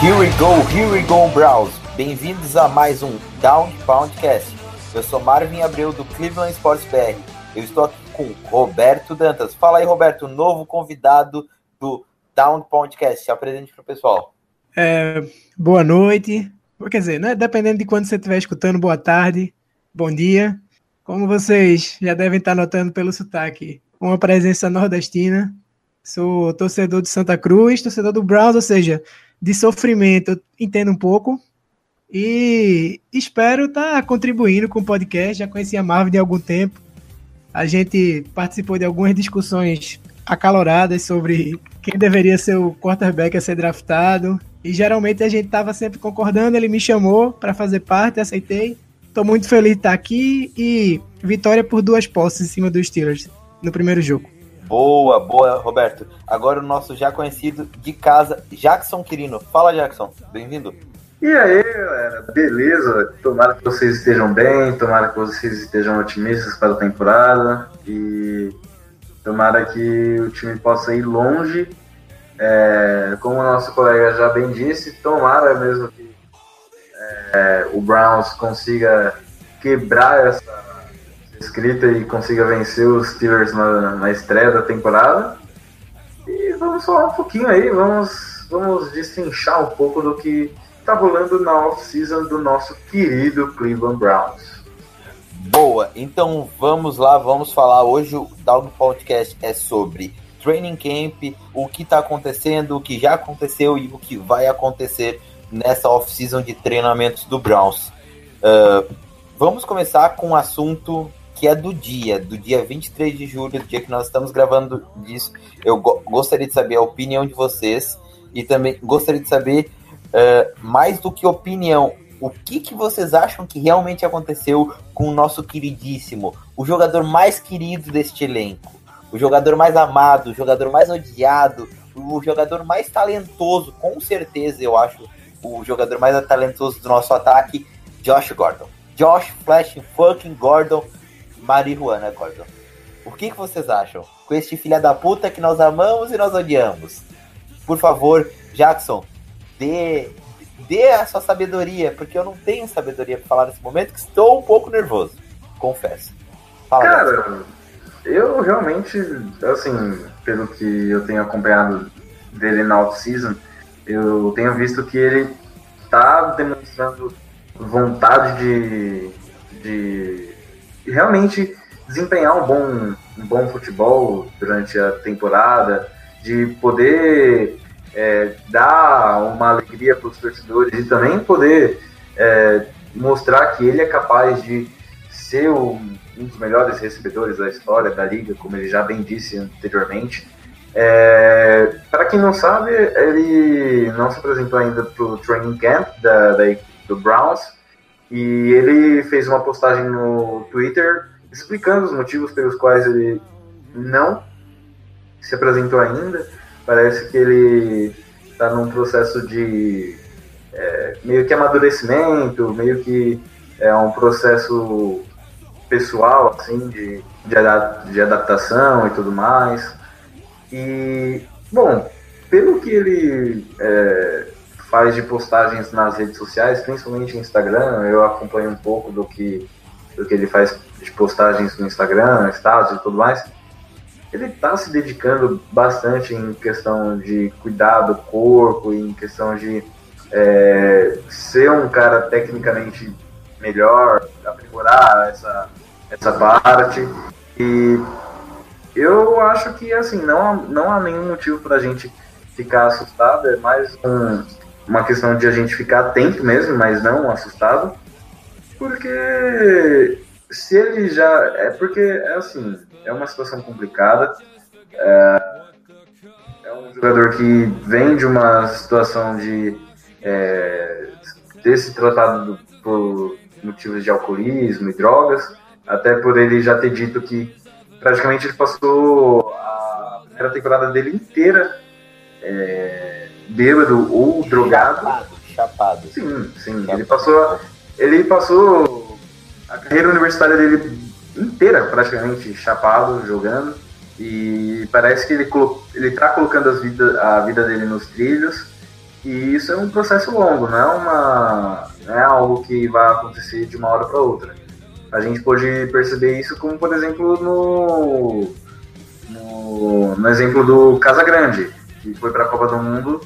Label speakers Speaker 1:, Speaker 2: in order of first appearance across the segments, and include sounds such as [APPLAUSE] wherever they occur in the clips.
Speaker 1: Here we go, here we go, Browns. Bem-vindos a mais um Down Poundcast. Eu sou Marvin Abreu do Cleveland Sports BR. Eu estou aqui com Roberto Dantas. Fala aí, Roberto, novo convidado do Down Poundcast. Se apresente para o pessoal.
Speaker 2: É, boa noite. Quer dizer, né? Dependendo de quando você estiver escutando, boa tarde, bom dia. Como vocês já devem estar notando pelo sotaque, uma presença nordestina. Sou torcedor de Santa Cruz, torcedor do Browns, ou seja, de sofrimento, eu entendo um pouco. E espero estar contribuindo com o podcast. Já conhecia a Marvel de algum tempo. A gente participou de algumas discussões acaloradas sobre quem deveria ser o quarterback a ser draftado. E geralmente a gente estava sempre concordando. Ele me chamou para fazer parte, aceitei. Estou muito feliz de estar aqui e vitória por duas posses em cima dos Steelers no primeiro jogo.
Speaker 1: Boa, boa, Roberto. Agora o nosso já conhecido de casa, Jackson Quirino. Fala, Jackson. Bem-vindo.
Speaker 3: E aí, galera, beleza? Tomara que vocês estejam bem, tomara que vocês estejam otimistas para a temporada e tomara que o time possa ir longe. É, como o nosso colega já bem disse, tomara mesmo que é, o Browns consiga quebrar essa escrita e consiga vencer os Steelers na, na estreia da temporada. E vamos falar um pouquinho aí, vamos, vamos destrinchar um pouco do que tá rolando na off-season do nosso querido Cleveland Browns.
Speaker 1: Boa, então vamos lá, vamos falar. Hoje o Down Podcast é sobre training camp, o que está acontecendo, o que já aconteceu e o que vai acontecer nessa off-season de treinamentos do Browns. Uh, vamos começar com um assunto que é do dia, do dia 23 de julho, do dia que nós estamos gravando disso. Eu go gostaria de saber a opinião de vocês e também gostaria de saber Uh, mais do que opinião, o que, que vocês acham que realmente aconteceu com o nosso queridíssimo, o jogador mais querido deste elenco, o jogador mais amado, o jogador mais odiado, o jogador mais talentoso, com certeza eu acho, o jogador mais talentoso do nosso ataque, Josh Gordon. Josh Flash fucking Gordon, Marihuana Gordon. O que, que vocês acham? Com este filha da puta que nós amamos e nós odiamos. Por favor, Jackson, dê, dê a sua sabedoria, porque eu não tenho sabedoria para falar nesse momento, que estou um pouco nervoso, confesso.
Speaker 3: Fala, Cara, eu realmente, assim, pelo que eu tenho acompanhado dele na off-season, eu tenho visto que ele está demonstrando vontade de, de realmente desempenhar um bom, um bom futebol durante a temporada, de poder é, dar uma alegria para os torcedores e também poder é, mostrar que ele é capaz de ser um, um, dos melhores recebedores da história da liga, como ele já bem disse anteriormente. É, para quem não sabe, ele não se apresentou ainda para o training camp da, da, do Browns e ele fez uma postagem no Twitter explicando os motivos pelos quais ele não se apresentou ainda Parece que ele está num processo de é, meio que amadurecimento, meio que é um processo pessoal, assim, de, de, adaptação e tudo mais. E, bom, pelo que ele é, faz de postagens nas redes sociais, principalmente no Instagram, eu acompanho um pouco do que, do que ele faz de postagens no Instagram, status e tudo mais ele está se dedicando bastante em questão de cuidar do corpo, em questão de é, ser um cara tecnicamente melhor, aprimorar essa, essa parte. E eu acho que assim, não, não há nenhum motivo pra gente ficar assustado, é mais um- uma questão de a gente ficar atento mesmo, mas não assustado. Porque se ele já. É porque é assim, é uma situação complicada. É, é um jogador que vem de uma situação de é, ter se tratado por motivos de alcoolismo e drogas, até por ele já ter dito que praticamente ele passou a primeira temporada dele inteira é, bêbado ou drogado.
Speaker 1: Chapado, chapado.
Speaker 3: Sim, sim. Ele passou, ele passou a carreira universitária dele inteira praticamente chapado, jogando. E parece que ele, colo- ele tá colocando vida, a vida dele nos trilhos. E isso é um processo longo, não é, uma, não é algo que vai acontecer de uma hora para outra. A gente pode perceber isso como, por exemplo, no, no, no exemplo do Casagrande, que foi para a Copa do Mundo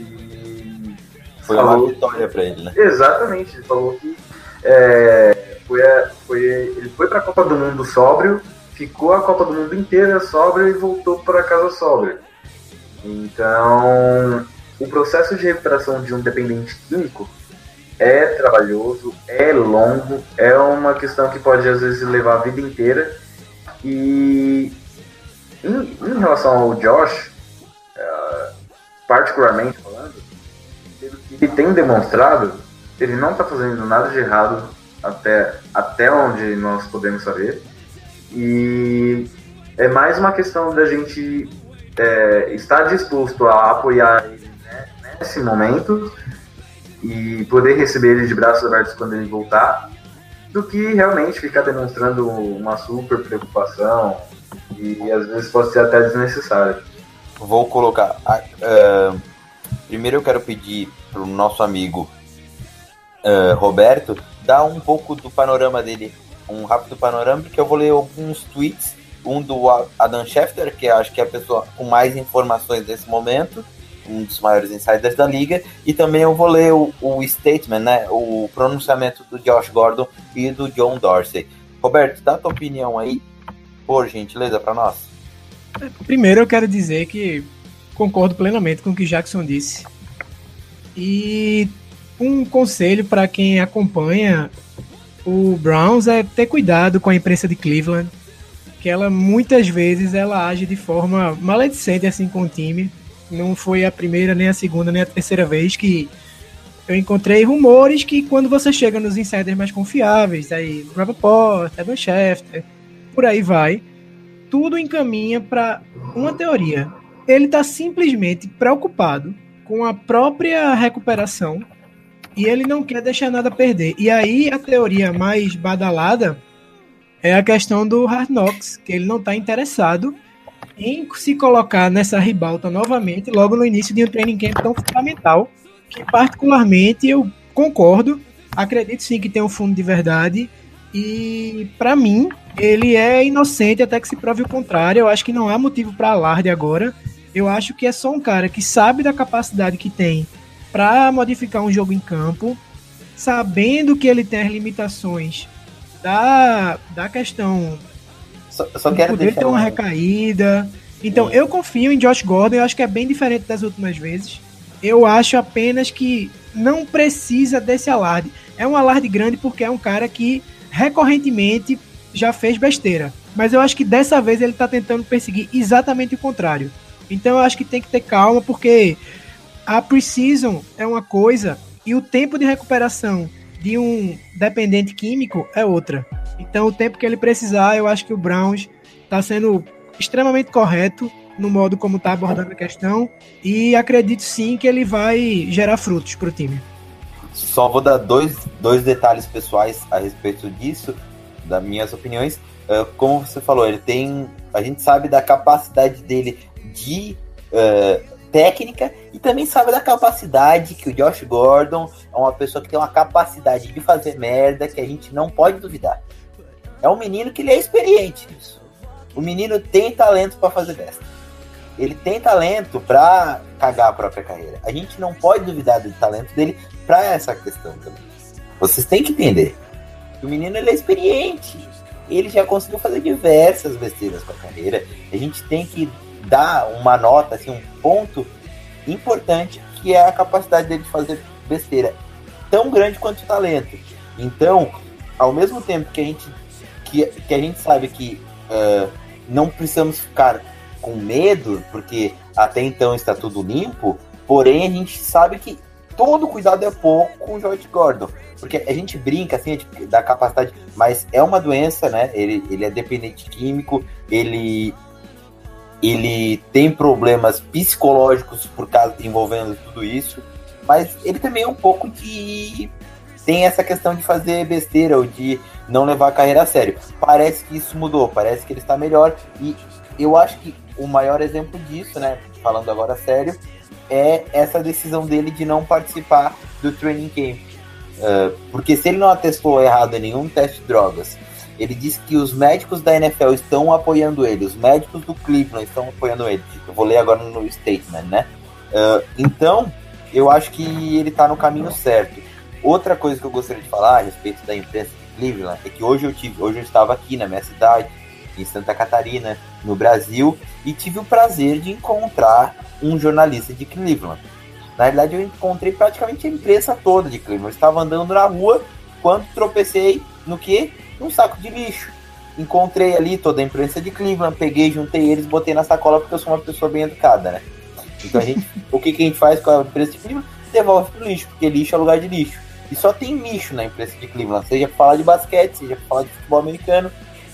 Speaker 3: e
Speaker 1: Foi
Speaker 3: falou-
Speaker 1: uma vitória pra ele, né?
Speaker 3: Exatamente, ele falou que é, foi, foi- ele foi para a Copa do Mundo sóbrio, ficou a Copa do Mundo inteira sóbrio e voltou para casa sóbrio. Então, o processo de recuperação de um dependente químico é trabalhoso, é longo, é uma questão que pode às vezes levar a vida inteira. E em, em relação ao Josh, eh, particularmente falando, ele tem demonstrado, ele não está fazendo nada de errado até, até onde nós podemos saber. E é mais uma questão da gente é, estar disposto a apoiar ele né, nesse momento e poder receber ele de braços abertos quando ele voltar, do que realmente ficar demonstrando uma super preocupação e às vezes pode ser até desnecessário.
Speaker 1: Vou colocar. ah, primeiro eu quero pedir pro nosso amigo ah, Roberto dar um pouco do panorama dele, um rápido panorama, porque eu vou ler alguns tweets, um do Adam Schefter, que acho que é a pessoa com mais informações nesse momento, um dos maiores insiders da liga, e também eu vou ler o, o statement, né, o pronunciamento do Josh Gordon e do John Dorsey. Roberto, dá a tua opinião aí, por gentileza, para nós.
Speaker 2: Primeiro eu quero dizer que concordo plenamente com o que Jackson disse. E um conselho para quem acompanha o Browns é ter cuidado com a imprensa de Cleveland, que ela muitas vezes ela age de forma maledicente assim com o time. Não foi a primeira, nem a segunda, nem a terceira vez que eu encontrei rumores que quando você chega nos insiders mais confiáveis, aí Rappaport, Evan Schefter, por aí vai, tudo encaminha para uma teoria. Ele está simplesmente preocupado com a própria recuperação e ele não quer deixar nada perder. E aí a teoria mais badalada é a questão do Hard Knocks, que ele não está interessado em se colocar nessa ribalta novamente logo no início de um training camp tão fundamental, que particularmente eu concordo, acredito sim que tem um fundo de verdade e para mim ele é inocente até que se prove o contrário. Eu acho que não há motivo para alarde agora. Eu acho que é só um cara que sabe da capacidade que tem para modificar um jogo em campo, sabendo que ele tem as limitações da, da questão
Speaker 1: Só, só quero
Speaker 2: poder ter uma
Speaker 1: um-
Speaker 2: recaída. Então, eu confio em Josh Gordon, eu acho que é bem diferente das últimas vezes. Eu acho apenas que não precisa desse alarde. É um alarde grande porque é um cara que recorrentemente já fez besteira. Mas eu acho que dessa vez ele tá tentando perseguir exatamente o contrário. Então eu acho que tem que ter calma, porque a preseason é uma coisa e o tempo de recuperação de um dependente químico é outra. Então o tempo que ele precisar, eu acho que o Browns tá sendo extremamente correto no modo como tá abordando a questão e acredito sim que ele vai gerar frutos pro time.
Speaker 1: Só vou dar dois, dois detalhes pessoais a respeito disso, das minhas opiniões. Uh, como você falou, ele tem. A gente sabe da capacidade dele de uh, técnica e também sabe da capacidade que o Josh Gordon é uma pessoa que tem uma capacidade de fazer merda que a gente não pode duvidar. É um menino que ele é experiente nisso. O menino tem talento para fazer dessa. Ele tem talento para cagar a própria carreira. A gente não pode duvidar do talento dele para essa questão também. Vocês têm que entender. O menino ele é experiente. ele já conseguiu fazer diversas besteiras com a carreira. A gente tem que dar uma nota, assim, um ponto importante que é a capacidade dele de fazer besteira tão grande quanto o talento. Então, ao mesmo tempo que a gente que, que a gente sabe que uh, não precisamos ficar com medo, porque até então está tudo limpo, porém a gente sabe que todo cuidado é pouco com o George Gordon. Porque a gente brinca assim da capacidade, mas é uma doença, né? Ele, ele é dependente químico, ele ele tem problemas psicológicos por causa envolvendo tudo isso, mas ele também é um pouco de tem essa questão de fazer besteira ou de não levar a carreira a sério. Parece que isso mudou, parece que ele está melhor e eu acho que o maior exemplo disso, né, falando agora sério, é essa decisão dele de não participar do training camp. Uh, porque se ele não atestou errado em nenhum teste de drogas, ele disse que os médicos da NFL estão apoiando ele, os médicos do Cleveland estão apoiando ele. Eu vou ler agora no statement, né? Uh, então, eu acho que ele está no caminho certo. Outra coisa que eu gostaria de falar a respeito da imprensa de Cleveland é que hoje eu tive, hoje eu estava aqui na minha cidade, em Santa Catarina, no Brasil, e tive o prazer de encontrar um jornalista de Cleveland. Na realidade, eu encontrei praticamente a imprensa toda de Cleveland. Eu estava andando na rua quando tropecei no que? Num saco de lixo. Encontrei ali toda a imprensa de Cleveland, peguei, juntei eles, botei na sacola porque eu sou uma pessoa bem educada, né? Então a gente, [LAUGHS] o que, que a gente faz com a imprensa de Cleveland? Devolve pro lixo, porque lixo é lugar de lixo. E só tem lixo na imprensa de Cleveland, seja para falar de basquete, seja para falar de futebol americano,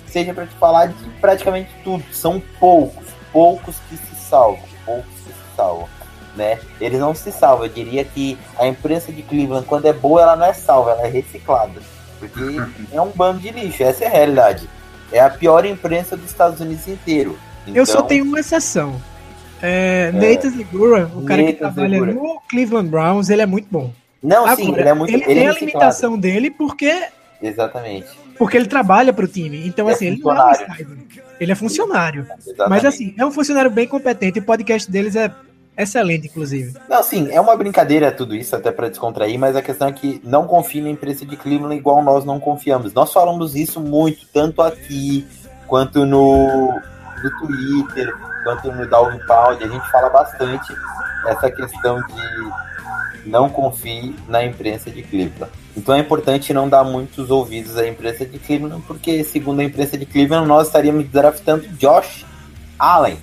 Speaker 1: seja para te falar de praticamente tudo. São poucos, poucos que se salvam, poucos que se salvam né? Eles não se salvam. Eu diria que a imprensa de Cleveland, quando é boa, ela não é salva, ela é reciclada. Porque é um bando de lixo, essa é a realidade. É a pior imprensa dos Estados Unidos inteiro.
Speaker 2: Então, eu só então, tenho uma exceção. É, é, Nathan Segura, o cara que trabalha Segura. no Cleveland Browns, ele é muito bom.
Speaker 1: Não, Agora, sim, ele é muito
Speaker 2: Ele,
Speaker 1: ele
Speaker 2: tem
Speaker 1: é
Speaker 2: a limitação dele porque.
Speaker 1: Exatamente.
Speaker 2: Porque ele trabalha para o time. Então, é assim, ele não é Ele é funcionário. Exatamente. Mas, assim, é um funcionário bem competente. O podcast deles é Excelente, inclusive.
Speaker 1: Não, sim, é uma brincadeira tudo isso, até para descontrair, mas a questão é que não confie na imprensa de Cleveland igual nós não confiamos. Nós falamos isso muito, tanto aqui, quanto no, no Twitter, quanto no Dog Pound. A gente fala bastante essa questão de não confie na imprensa de Cleveland. Então é importante não dar muitos ouvidos à imprensa de Cleveland, porque, segundo a imprensa de Cleveland, nós estaríamos draftando Josh Allen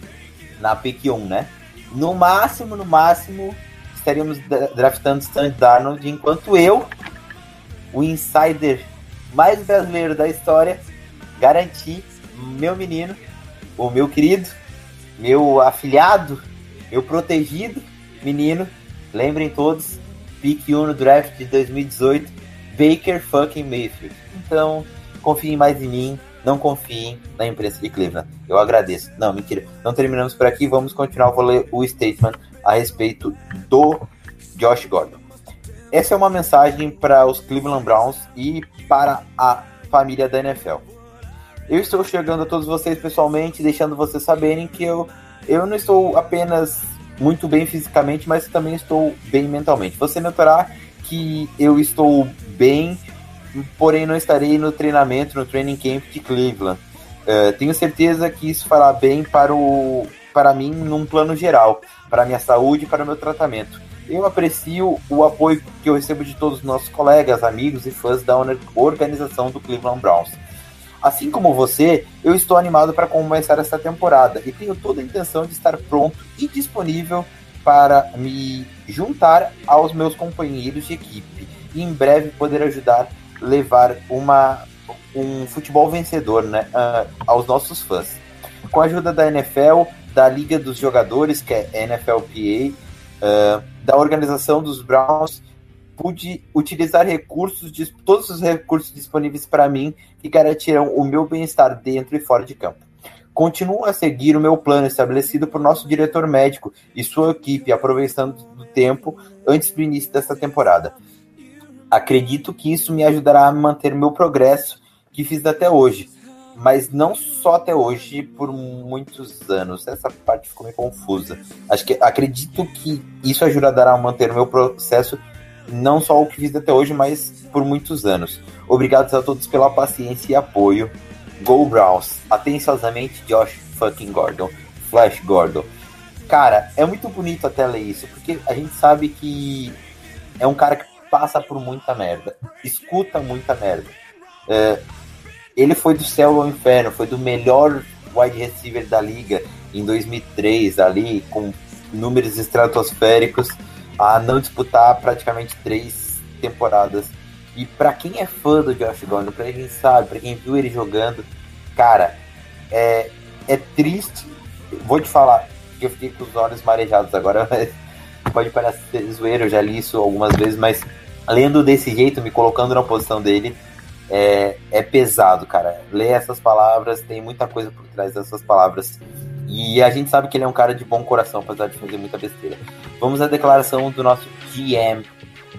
Speaker 1: na pick 1, né? No máximo, no máximo, estaríamos draftando Stan Darnold, enquanto eu, o insider mais brasileiro da história, garanti meu menino, o meu querido, meu afilhado, meu protegido menino, lembrem todos, pick 1 no draft de 2018, Baker fucking Mayfield. Então, confiem mais em mim, não confiem na imprensa de Cleveland. Eu agradeço. Não, mentira. Não terminamos por aqui. Vamos continuar. Vou ler o statement a respeito do Josh Gordon. Essa é uma mensagem para os Cleveland Browns e para a família da NFL. Eu estou chegando a todos vocês pessoalmente, deixando vocês saberem que eu, eu não estou apenas muito bem fisicamente, mas também estou bem mentalmente. Você notará que eu estou bem porém não estarei no treinamento, no training camp de Cleveland. Uh, tenho certeza que isso fará bem para, o, para mim num plano geral, para minha saúde e para meu tratamento. Eu aprecio o apoio que eu recebo de todos os nossos colegas, amigos e fãs da organização do Cleveland Browns. Assim como você, eu estou animado para começar essa temporada e tenho toda a intenção de estar pronto e disponível para me juntar aos meus companheiros de equipe e em breve poder ajudar levar uma, um futebol vencedor né, uh, aos nossos fãs. Com a ajuda da NFL, da Liga dos Jogadores, que é NFLPA, uh, ah, da organização dos Browns, pude utilizar recursos, todos os recursos disponíveis para mim que garantirão o meu bem-estar dentro e fora de campo. Continuo a seguir o meu plano estabelecido por nosso diretor médico e sua equipe, aproveitando o tempo antes do início desta temporada. Acredito que isso me ajudará a manter meu progresso que fiz até hoje, mas não só até hoje, por muitos anos. Essa parte ficou meio confusa. Acho que acredito que isso ajudará a manter meu processo não só o que fiz até hoje, mas por muitos anos. Obrigado a todos pela paciência e apoio. Go Browns. Atenciosamente, Josh fucking Gordon. Flash Gordon. Cara, é muito bonito até ler isso, porque a gente sabe que é um cara que passa por muita merda, escuta muita merda. É, ele foi do céu ao inferno, foi do melhor wide receiver da liga em 2003, ali, com números estratosféricos, a não disputar praticamente três temporadas. E para quem é fã do Josh Gordon, pra quem sabe, para quem viu ele jogando, cara, é, é triste. Vou te falar que eu fiquei com os olhos marejados agora, mas pode parecer zoeiro, eu já li isso algumas vezes, mas lendo desse jeito, me colocando na posição dele, é, é pesado, cara. Ler essas palavras, tem muita coisa por trás dessas palavras. E a gente sabe que ele é um cara de bom coração, apesar de fazer muita besteira. Vamos à declaração do nosso GM,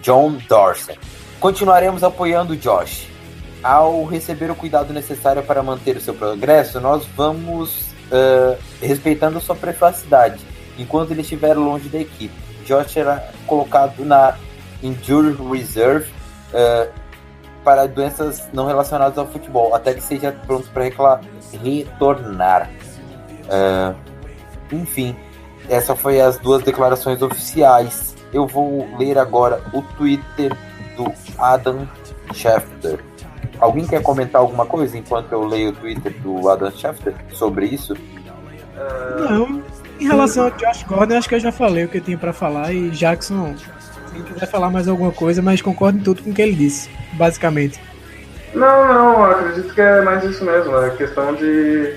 Speaker 1: John Dorsey. Continuaremos apoiando o Josh. Ao receber o cuidado necessário para manter o seu progresso, nós vamos uh, respeitando sua privacidade enquanto ele estiver longe da equipe. Josh será colocado na Injury Reserve uh, para doenças não relacionadas ao futebol, até que seja pronto para retornar. Uh, enfim, essas foi as duas declarações oficiais. Eu vou ler agora o Twitter do Adam Schefter. Alguém quer comentar alguma coisa enquanto eu leio o Twitter do Adam Schefter sobre isso?
Speaker 2: Não. Em relação ao Josh Gordon, acho que eu já falei o que eu tinha para falar e Jackson, se quiser falar mais alguma coisa, mas concordo em tudo com o que ele disse, basicamente.
Speaker 3: Não, não, acredito que é mais isso mesmo, é questão de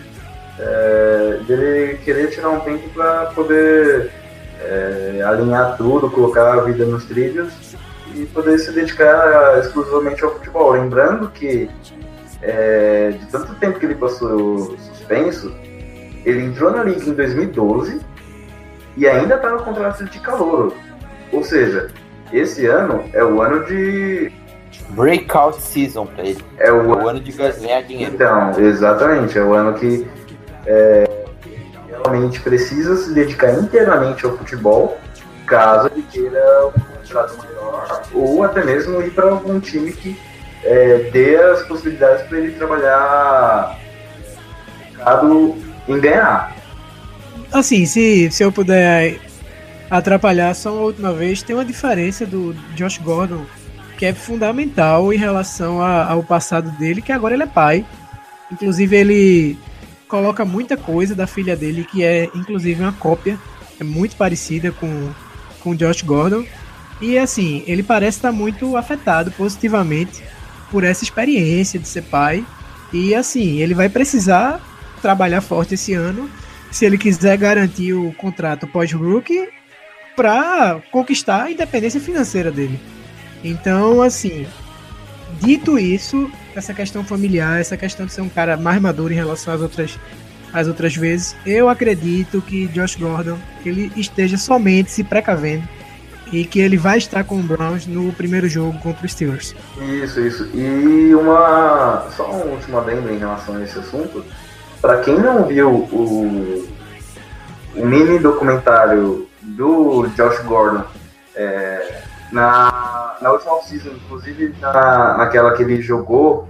Speaker 3: é, dele querer tirar um tempo para poder é, alinhar tudo, colocar a vida nos trilhos e poder se dedicar exclusivamente ao futebol. Lembrando que é, de tanto tempo que ele passou suspenso, ele entrou na liga em 2012 e ainda estava com contrato de calor. Ou seja, esse ano é o ano de.
Speaker 1: Breakout season para ele.
Speaker 3: É o...
Speaker 1: é o ano de ganhar dinheiro.
Speaker 3: Então, exatamente. É o ano que é, realmente precisa se dedicar inteiramente ao futebol, caso ele queira um contrato maior, ou até mesmo ir para algum time que é, dê as possibilidades para ele trabalhar focado em ganhar.
Speaker 2: Assim, se, se eu puder atrapalhar só uma última vez, tem uma diferença do Josh Gordon que é fundamental em relação a, ao passado dele, que agora ele é pai. Inclusive, ele coloca muita coisa da filha dele, que é inclusive uma cópia, é muito parecida com, com Josh Gordon. E assim, ele parece estar muito afetado positivamente por essa experiência de ser pai. E assim, ele vai precisar trabalhar forte esse ano se ele quiser garantir o contrato pós-rookie para conquistar a independência financeira dele. Então, assim, dito isso, essa questão familiar, essa questão de ser um cara mais maduro em relação às outras, às outras vezes, eu acredito que Josh Gordon ele esteja somente se precavendo e que ele vai estar com o Browns no primeiro jogo contra os Steelers.
Speaker 3: Isso, isso. E uma só um último adendo em relação a esse assunto. Para quem não viu o, o mini documentário do Josh Gordon é, na, na última off-season, inclusive na, naquela que ele jogou,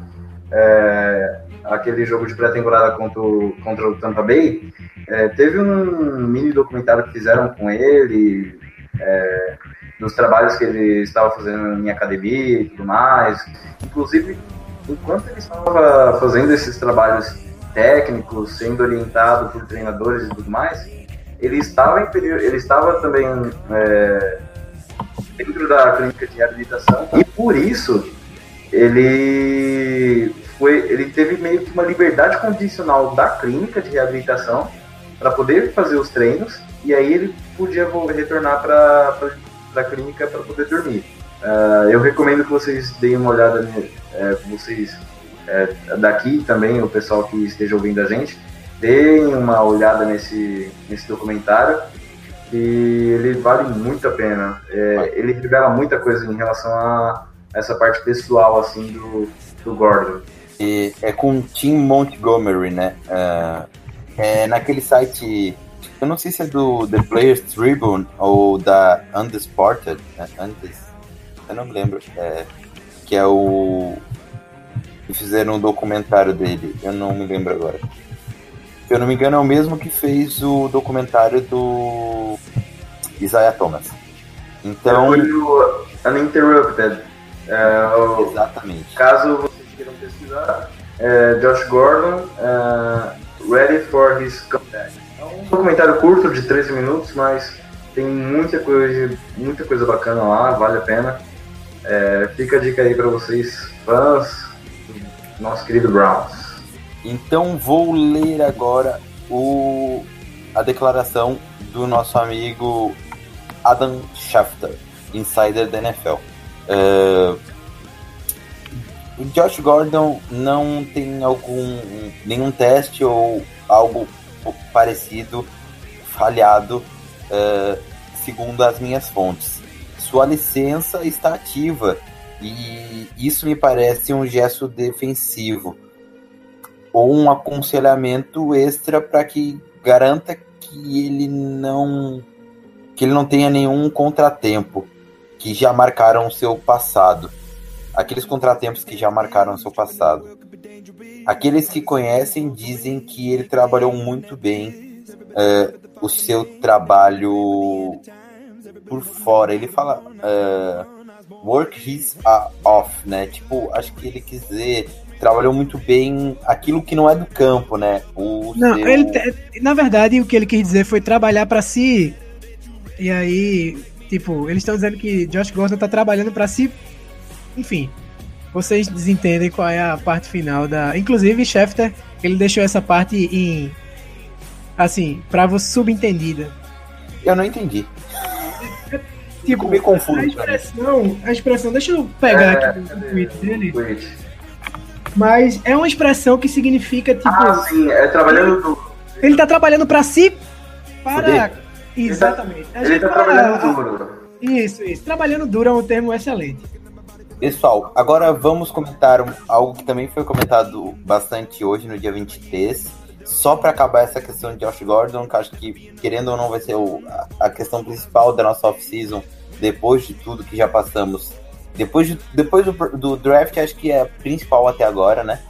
Speaker 3: é, aquele jogo de pré-temporada contra, o, contra o Tampa Bay, é, teve um mini documentário que fizeram com ele, é, trabalhos que ele estava fazendo em academia e tudo mais. Inclusive, enquanto ele estava fazendo esses trabalhos técnicos, sendo orientado por treinadores e tudo mais, ele estava, em período, ele estava também é, dentro da clínica de reabilitação e por isso ele foi, ele teve meio que uma liberdade condicional da clínica de reabilitação para poder fazer os treinos e aí ele podia retornar para a clínica para poder dormir. Uh, eu recomendo que vocês deem uma olhada, é, vocês é, daqui também, o pessoal que esteja ouvindo a gente, deem uma olhada nesse, nesse documentário e ele vale muito a pena. É, ele revela muita coisa em relação a essa parte pessoal assim do, do Gordon.
Speaker 1: E é com Tim Montgomery, né? Uh, é naquele site, eu não sei se é do The Players Tribune ou da Undesported, né? Eu não me lembro, é, que é o e fizeram um documentário dele. Eu não me lembro agora. Se eu não me engano, é o mesmo que fez o documentário do Isaiah Thomas. Então.
Speaker 3: Foi o Uninterrupted. É, o-
Speaker 1: Exatamente.
Speaker 3: caso vocês queiram pesquisar, é Josh Gordon, é, Ready for His Comeback. É um documentário curto de 13 minutos, mas tem muita coisa, muita coisa bacana lá, vale a pena. É, fica a dica aí pra vocês, fãs nosso querido Browns.
Speaker 1: Então vou ler agora o, a declaração do nosso amigo Adam Schefter, insider da NFL. Uh, o Josh Gordon não tem algum nenhum teste ou algo parecido falhado, uh, segundo as minhas fontes. Sua licença está ativa e isso me parece um gesto defensivo ou um aconselhamento extra para que garanta que ele não que ele não tenha nenhum contratempo que já marcaram o seu passado. Aqueles contratempos que já marcaram o seu passado. Aqueles que conhecem dizem que ele trabalhou muito bem uh, o seu trabalho por fora. Ele fala uh, work his off, né? Tipo, acho que ele quis dizer trabalhou muito bem aquilo que não é do campo, né? O
Speaker 2: Não,
Speaker 1: seu-
Speaker 2: ele, te- na verdade, o que ele quis dizer foi trabalhar pra si. E aí, tipo, eles estão dizendo que Josh Gordon tá trabalhando pra si. Enfim, vocês desentendem qual é a parte final da. Inclusive, Schefter, ele deixou essa parte em. Assim, pra você subentendida.
Speaker 1: Eu não entendi.
Speaker 2: Tipo,
Speaker 1: me confundo,
Speaker 2: a expressão, a expressão, deixa eu pegar
Speaker 3: É,
Speaker 2: aqui o tweet dele,
Speaker 3: Tweet.
Speaker 2: mas é uma expressão que significa, tipo,
Speaker 3: Ah, sim, é trabalhando duro.
Speaker 2: ele tá trabalhando pra si, para... Exatamente. A
Speaker 3: Ele
Speaker 2: gente
Speaker 3: tá
Speaker 2: fala-
Speaker 3: trabalhando duro.
Speaker 2: Isso, isso. Trabalhando duro é um termo excelente.
Speaker 1: Pessoal, agora vamos comentar algo que também foi comentado bastante hoje, no dia 23. Só para acabar essa questão de Josh Gordon, que acho que, querendo ou não, vai ser o- a, questão principal da nossa off-season, depois de tudo que já passamos. Depois, de- depois do, do draft, acho que é a principal até agora, né?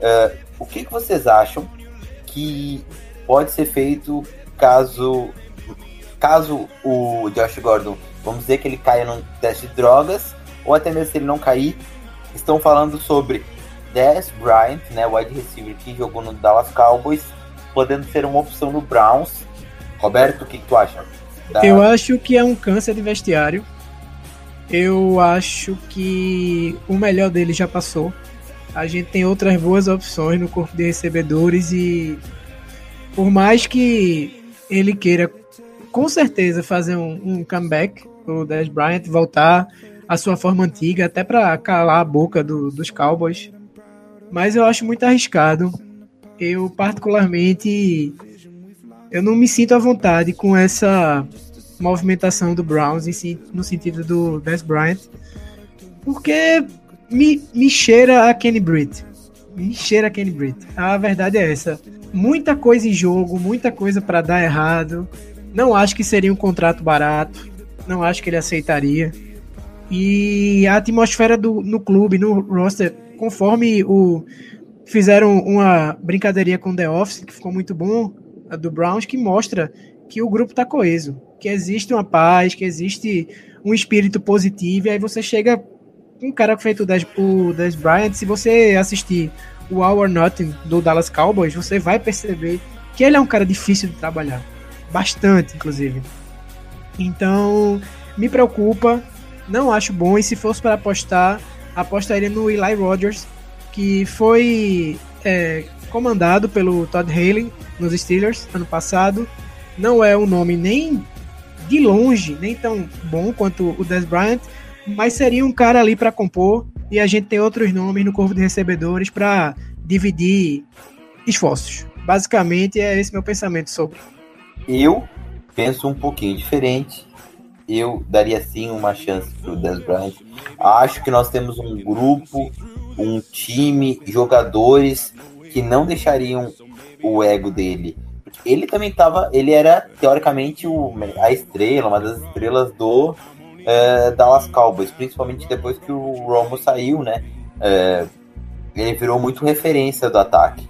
Speaker 1: Eh, o que, que vocês acham que pode ser feito caso, caso o Josh Gordon, vamos dizer que ele caia num teste de drogas, ou até mesmo se ele não cair, estão falando sobre Dez Bryant, né, wide receiver que jogou no Dallas Cowboys, podendo ser uma opção no Browns. Roberto, o que, que tu acha? Da-
Speaker 2: Eu acho que é um câncer de vestiário. Eu acho que o melhor dele já passou. A gente tem outras boas opções no corpo de recebedores e por mais que ele queira com certeza fazer um, um comeback, o Dez Bryant voltar à sua forma antiga, até para calar a boca do- dos Cowboys. Mas eu acho muito arriscado. Eu particularmente eu não me sinto à vontade com essa movimentação do Browns no sentido do Dez Bryant, porque me, me cheira a Kenny Britt. Me cheira a Kenny Britt. A verdade é essa. Muita coisa em jogo, muita coisa para dar errado. Não acho que seria um contrato barato. Não acho que ele aceitaria. E a atmosfera do, no clube, no roster, conforme o fizeram uma brincadeirinha com The Office, que ficou muito bom, a do Browns, que mostra que o grupo tá coeso, que existe uma paz, que existe um espírito positivo, e aí você chega um cara feito o Des, o Des Bryant, se você assistir o All or Nothing do Dallas Cowboys, você vai perceber que ele é um cara difícil de trabalhar. Bastante, inclusive. Então, me preocupa, não acho bom, e se fosse para apostar, apostaria no Eli Rogers, que foi é, comandado pelo Todd Haley nos Steelers ano passado. Não é um nome nem de longe, nem tão bom quanto o Des Bryant, mas seria um cara ali para compor e a gente tem outros nomes no corpo de recebedores para dividir esforços. Basicamente é esse meu pensamento sobre.
Speaker 1: Eu penso um pouquinho diferente. Eu daria sim uma chance pro Dez Bryant. Acho que nós temos um grupo, um time, jogadores que não deixariam o ego dele. Ele também tava, ele era teoricamente o, a estrela, uma das estrelas do eh, Dallas Cowboys, principalmente depois que o Romo saiu, né? Eh, ele virou muito referência do ataque.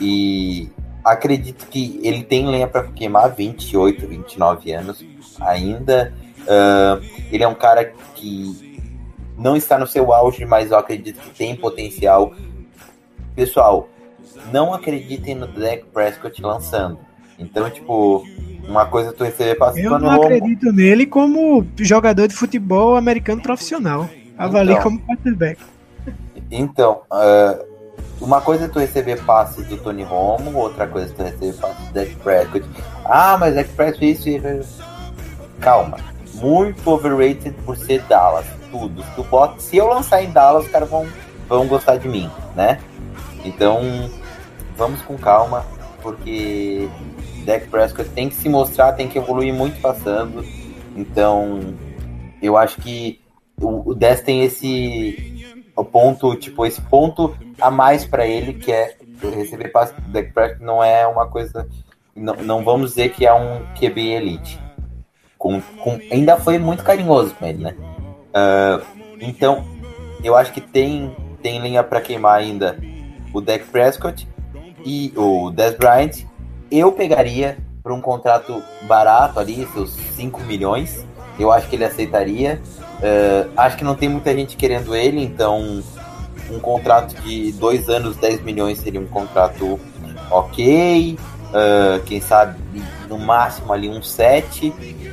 Speaker 1: E acredito que ele tem lenha para queimar 28, 29 anos ainda. Uh, ele é um cara que não está no seu auge, mas eu acredito que tem potencial. Pessoal, não acreditem no Dak Prescott lançando. Então, tipo, uma coisa é tu receber passe
Speaker 2: Eu não acredito nele como jogador de futebol americano profissional. Avalie então, como quarterback.
Speaker 1: Então, uh, uma coisa é tu receber passes do Tony Romo, outra coisa é tu receber passes do Dak Prescott. Ah, mas Dak Prescott isso, isso. Calma. Muito overrated por ser Dallas. Tudo. Se, bota, se eu lançar em Dallas, os caras vão, vão gostar de mim, né? Então, vamos com calma, porque Dak Prescott tem que se mostrar, tem que evoluir muito passando. Então, eu acho que o, o 10 tem esse o ponto, tipo, esse ponto a mais para ele, que é receber passe do Dak Prescott não é uma coisa. Não, não vamos dizer que é um QB elite. Com, com, ainda foi muito carinhoso com ele, né? Uh, então, eu acho que tem, tem linha para queimar ainda o Dak Prescott e o Des Bryant. Eu pegaria para um contrato barato ali, seus 5 milhões. Eu acho que ele aceitaria. Uh, acho que não tem muita gente querendo ele, então um contrato de dois anos, 10 milhões seria um contrato ok. Uh, quem sabe no máximo ali um 7.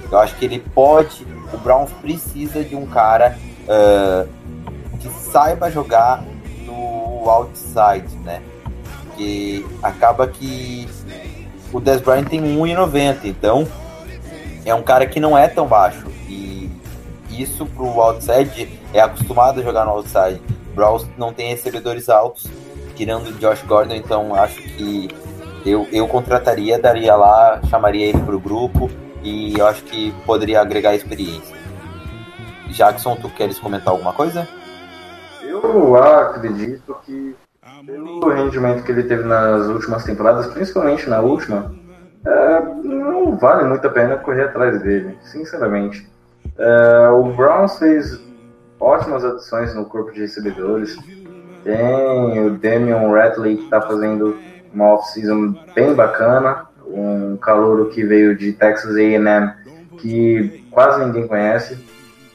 Speaker 1: Eu acho que ele pode. O Browns precisa de um cara uh, que saiba jogar no outside, né? Porque acaba que o Des Bryant tem 1,90, então é um cara que não é tão baixo. E isso pro outside é acostumado a jogar no outside. Browns não tem recebedores altos, tirando o Josh Gordon, então acho que eu, eu contrataria, daria lá, chamaria ele pro grupo e eu acho que poderia agregar experiência. Jackson, tu queres comentar alguma coisa?
Speaker 3: Eu acredito que pelo rendimento que ele teve nas últimas temporadas, principalmente na última, é, não vale muito a pena correr atrás dele, sinceramente. É, o Browns fez ótimas adições no corpo de recebedores. Tem o Damian Radley que está fazendo uma off-season bem bacana, um calouro que veio de Texas A&M que quase ninguém conhece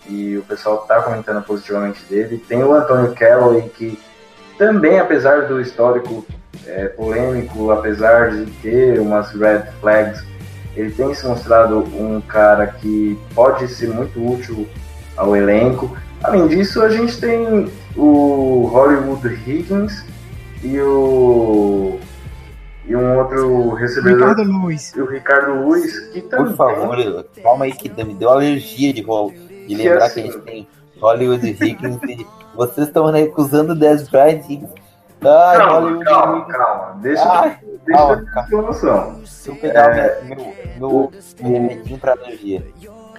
Speaker 3: e o pessoal está comentando positivamente dele. Tem o Antônio Calloway que também, apesar do histórico é, polêmico, apesar de ter umas red flags, ele tem se mostrado um cara que pode ser muito útil ao elenco. Além disso, a gente tem o Hollywood Higgins e o e um outro recebedor.
Speaker 2: Ricardo Luiz.
Speaker 3: E o Ricardo Luiz, que também.
Speaker 1: Por favor, calma aí que me deu alergia de, de lembrar que, assim, que a gente tem Hollywood Higgins vocês estão recusando 10 Bryant
Speaker 3: Ai, calma, Hollywood calma, Higgins. calma. Deixa, Ai, deixa calma,
Speaker 1: a informação. Deixa eu pegar é, meu, meu, meu remedinho pra alergia.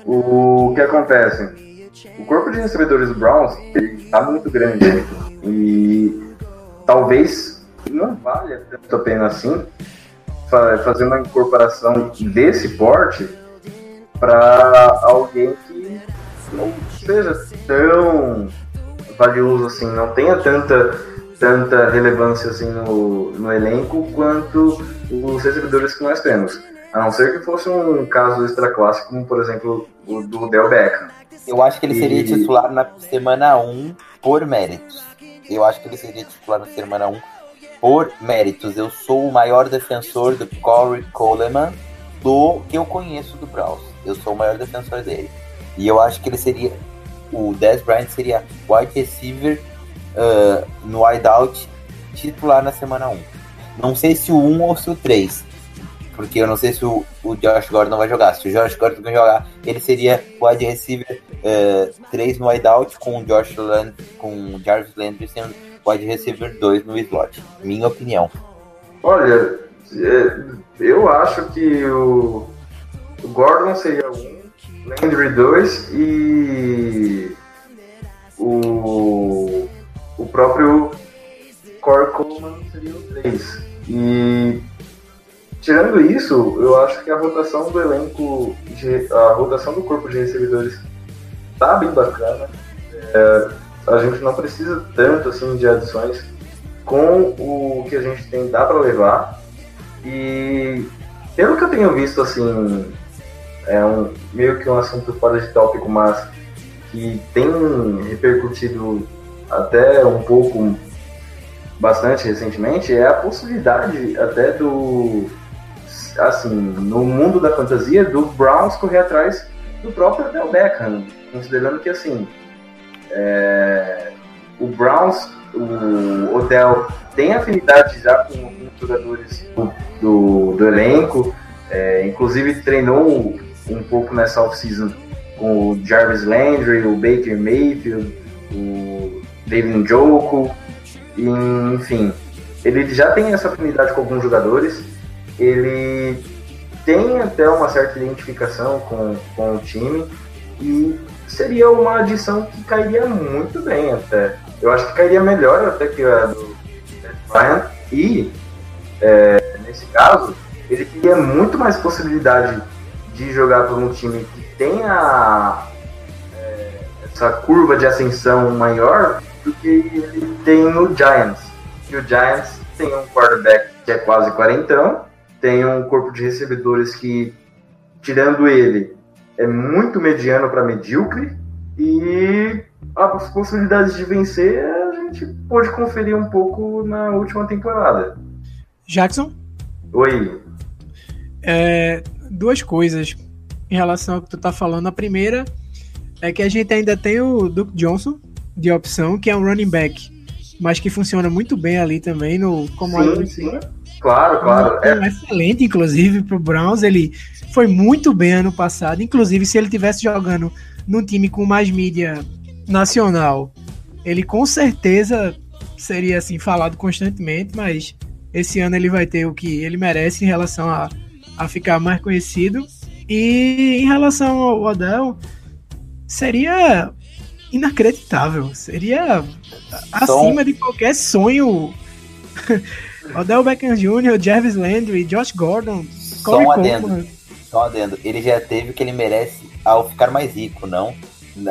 Speaker 3: O que acontece? O corpo de recebedores do Browns está muito grande e talvez não valha tanto a pena assim fazer uma incorporação desse porte para alguém que não seja tão valioso assim, não tenha tanta, tanta relevância assim no, no elenco quanto os recebedores que nós temos. A não ser que fosse um caso extra clássico, como por exemplo o do Del Beckham.
Speaker 1: Eu acho que ele seria e... titular na semana 1 por méritos. Eu acho que ele seria titular na semana 1 por méritos. Eu sou o maior defensor do Corey Coleman do que eu conheço do Browns. Eu sou o maior defensor dele. E eu acho que ele seria. O Dez Bryant seria wide receiver uh, no wideout titular na semana 1. Não sei se o 1 ou se o 3. Porque eu não sei se o, o Josh Gordon vai jogar. Se o Josh Gordon jogar, ele seria wide receiver uh, 3 no wideout com o Josh Land, com o Jarvis Landry sendo wide receiver 2 no slot. Minha opinião.
Speaker 3: Olha, é, eu acho que o, Gordon seria um Landry 2 e o, o próprio Core Coleman seria o 3. E tirando isso, eu acho que a rotação do elenco, de, a rotação do corpo de recebedores tá bem bacana. É, a gente não precisa tanto assim de adições. com o que a gente tem dá para levar. E pelo que eu tenho visto, assim, é um, meio que um assunto fora de tópico, mas que tem repercutido até um pouco, bastante recentemente, é a possibilidade até do, assim, no mundo da fantasia, do Browns correr atrás do próprio Odell Beckham, considerando que, assim, é, o Browns, o Odell tem afinidade já com, com jogadores do, do, do elenco, é, inclusive treinou um, um pouco nessa off-season com o Jarvis Landry, o Baker Mayfield, o David Njoku, e, enfim, ele já tem essa afinidade com alguns jogadores, ele tem até uma certa identificação com, com o time e seria uma adição que cairia muito bem até. Eu acho que cairia melhor até que a do Bryant e é, nesse caso ele teria muito mais possibilidade de jogar por um time que tenha é, essa curva de ascensão maior do que ele tem no Giants. E o Giants tem um quarterback que é quase quarentão, tem um corpo de recebedores que, tirando ele, é muito mediano para medíocre e as possibilidades de vencer a gente pôde conferir um pouco na última temporada.
Speaker 2: Jackson?
Speaker 3: Oi.
Speaker 2: É, duas coisas em relação ao que tu tá falando. A primeira é que a gente ainda tem o Duke Johnson de opção, que é um running back, mas que funciona muito bem ali também no como
Speaker 3: sim, sim. Claro, claro.
Speaker 2: É um excelente, inclusive, pro Browns. Ele foi muito bem ano passado. Inclusive, se ele tivesse jogando num time com mais mídia nacional, ele com certeza seria assim falado constantemente, mas esse ano ele vai ter o que ele merece em relação a, a ficar mais conhecido. E em relação ao Odell, seria inacreditável. Seria acima de qualquer sonho. [LAUGHS] Odell Beckham Jr., Jarvis Landry, Josh Gordon,
Speaker 1: Só um adendo. Só um adendo. Ele já teve o que ele merece ao ficar mais rico, não?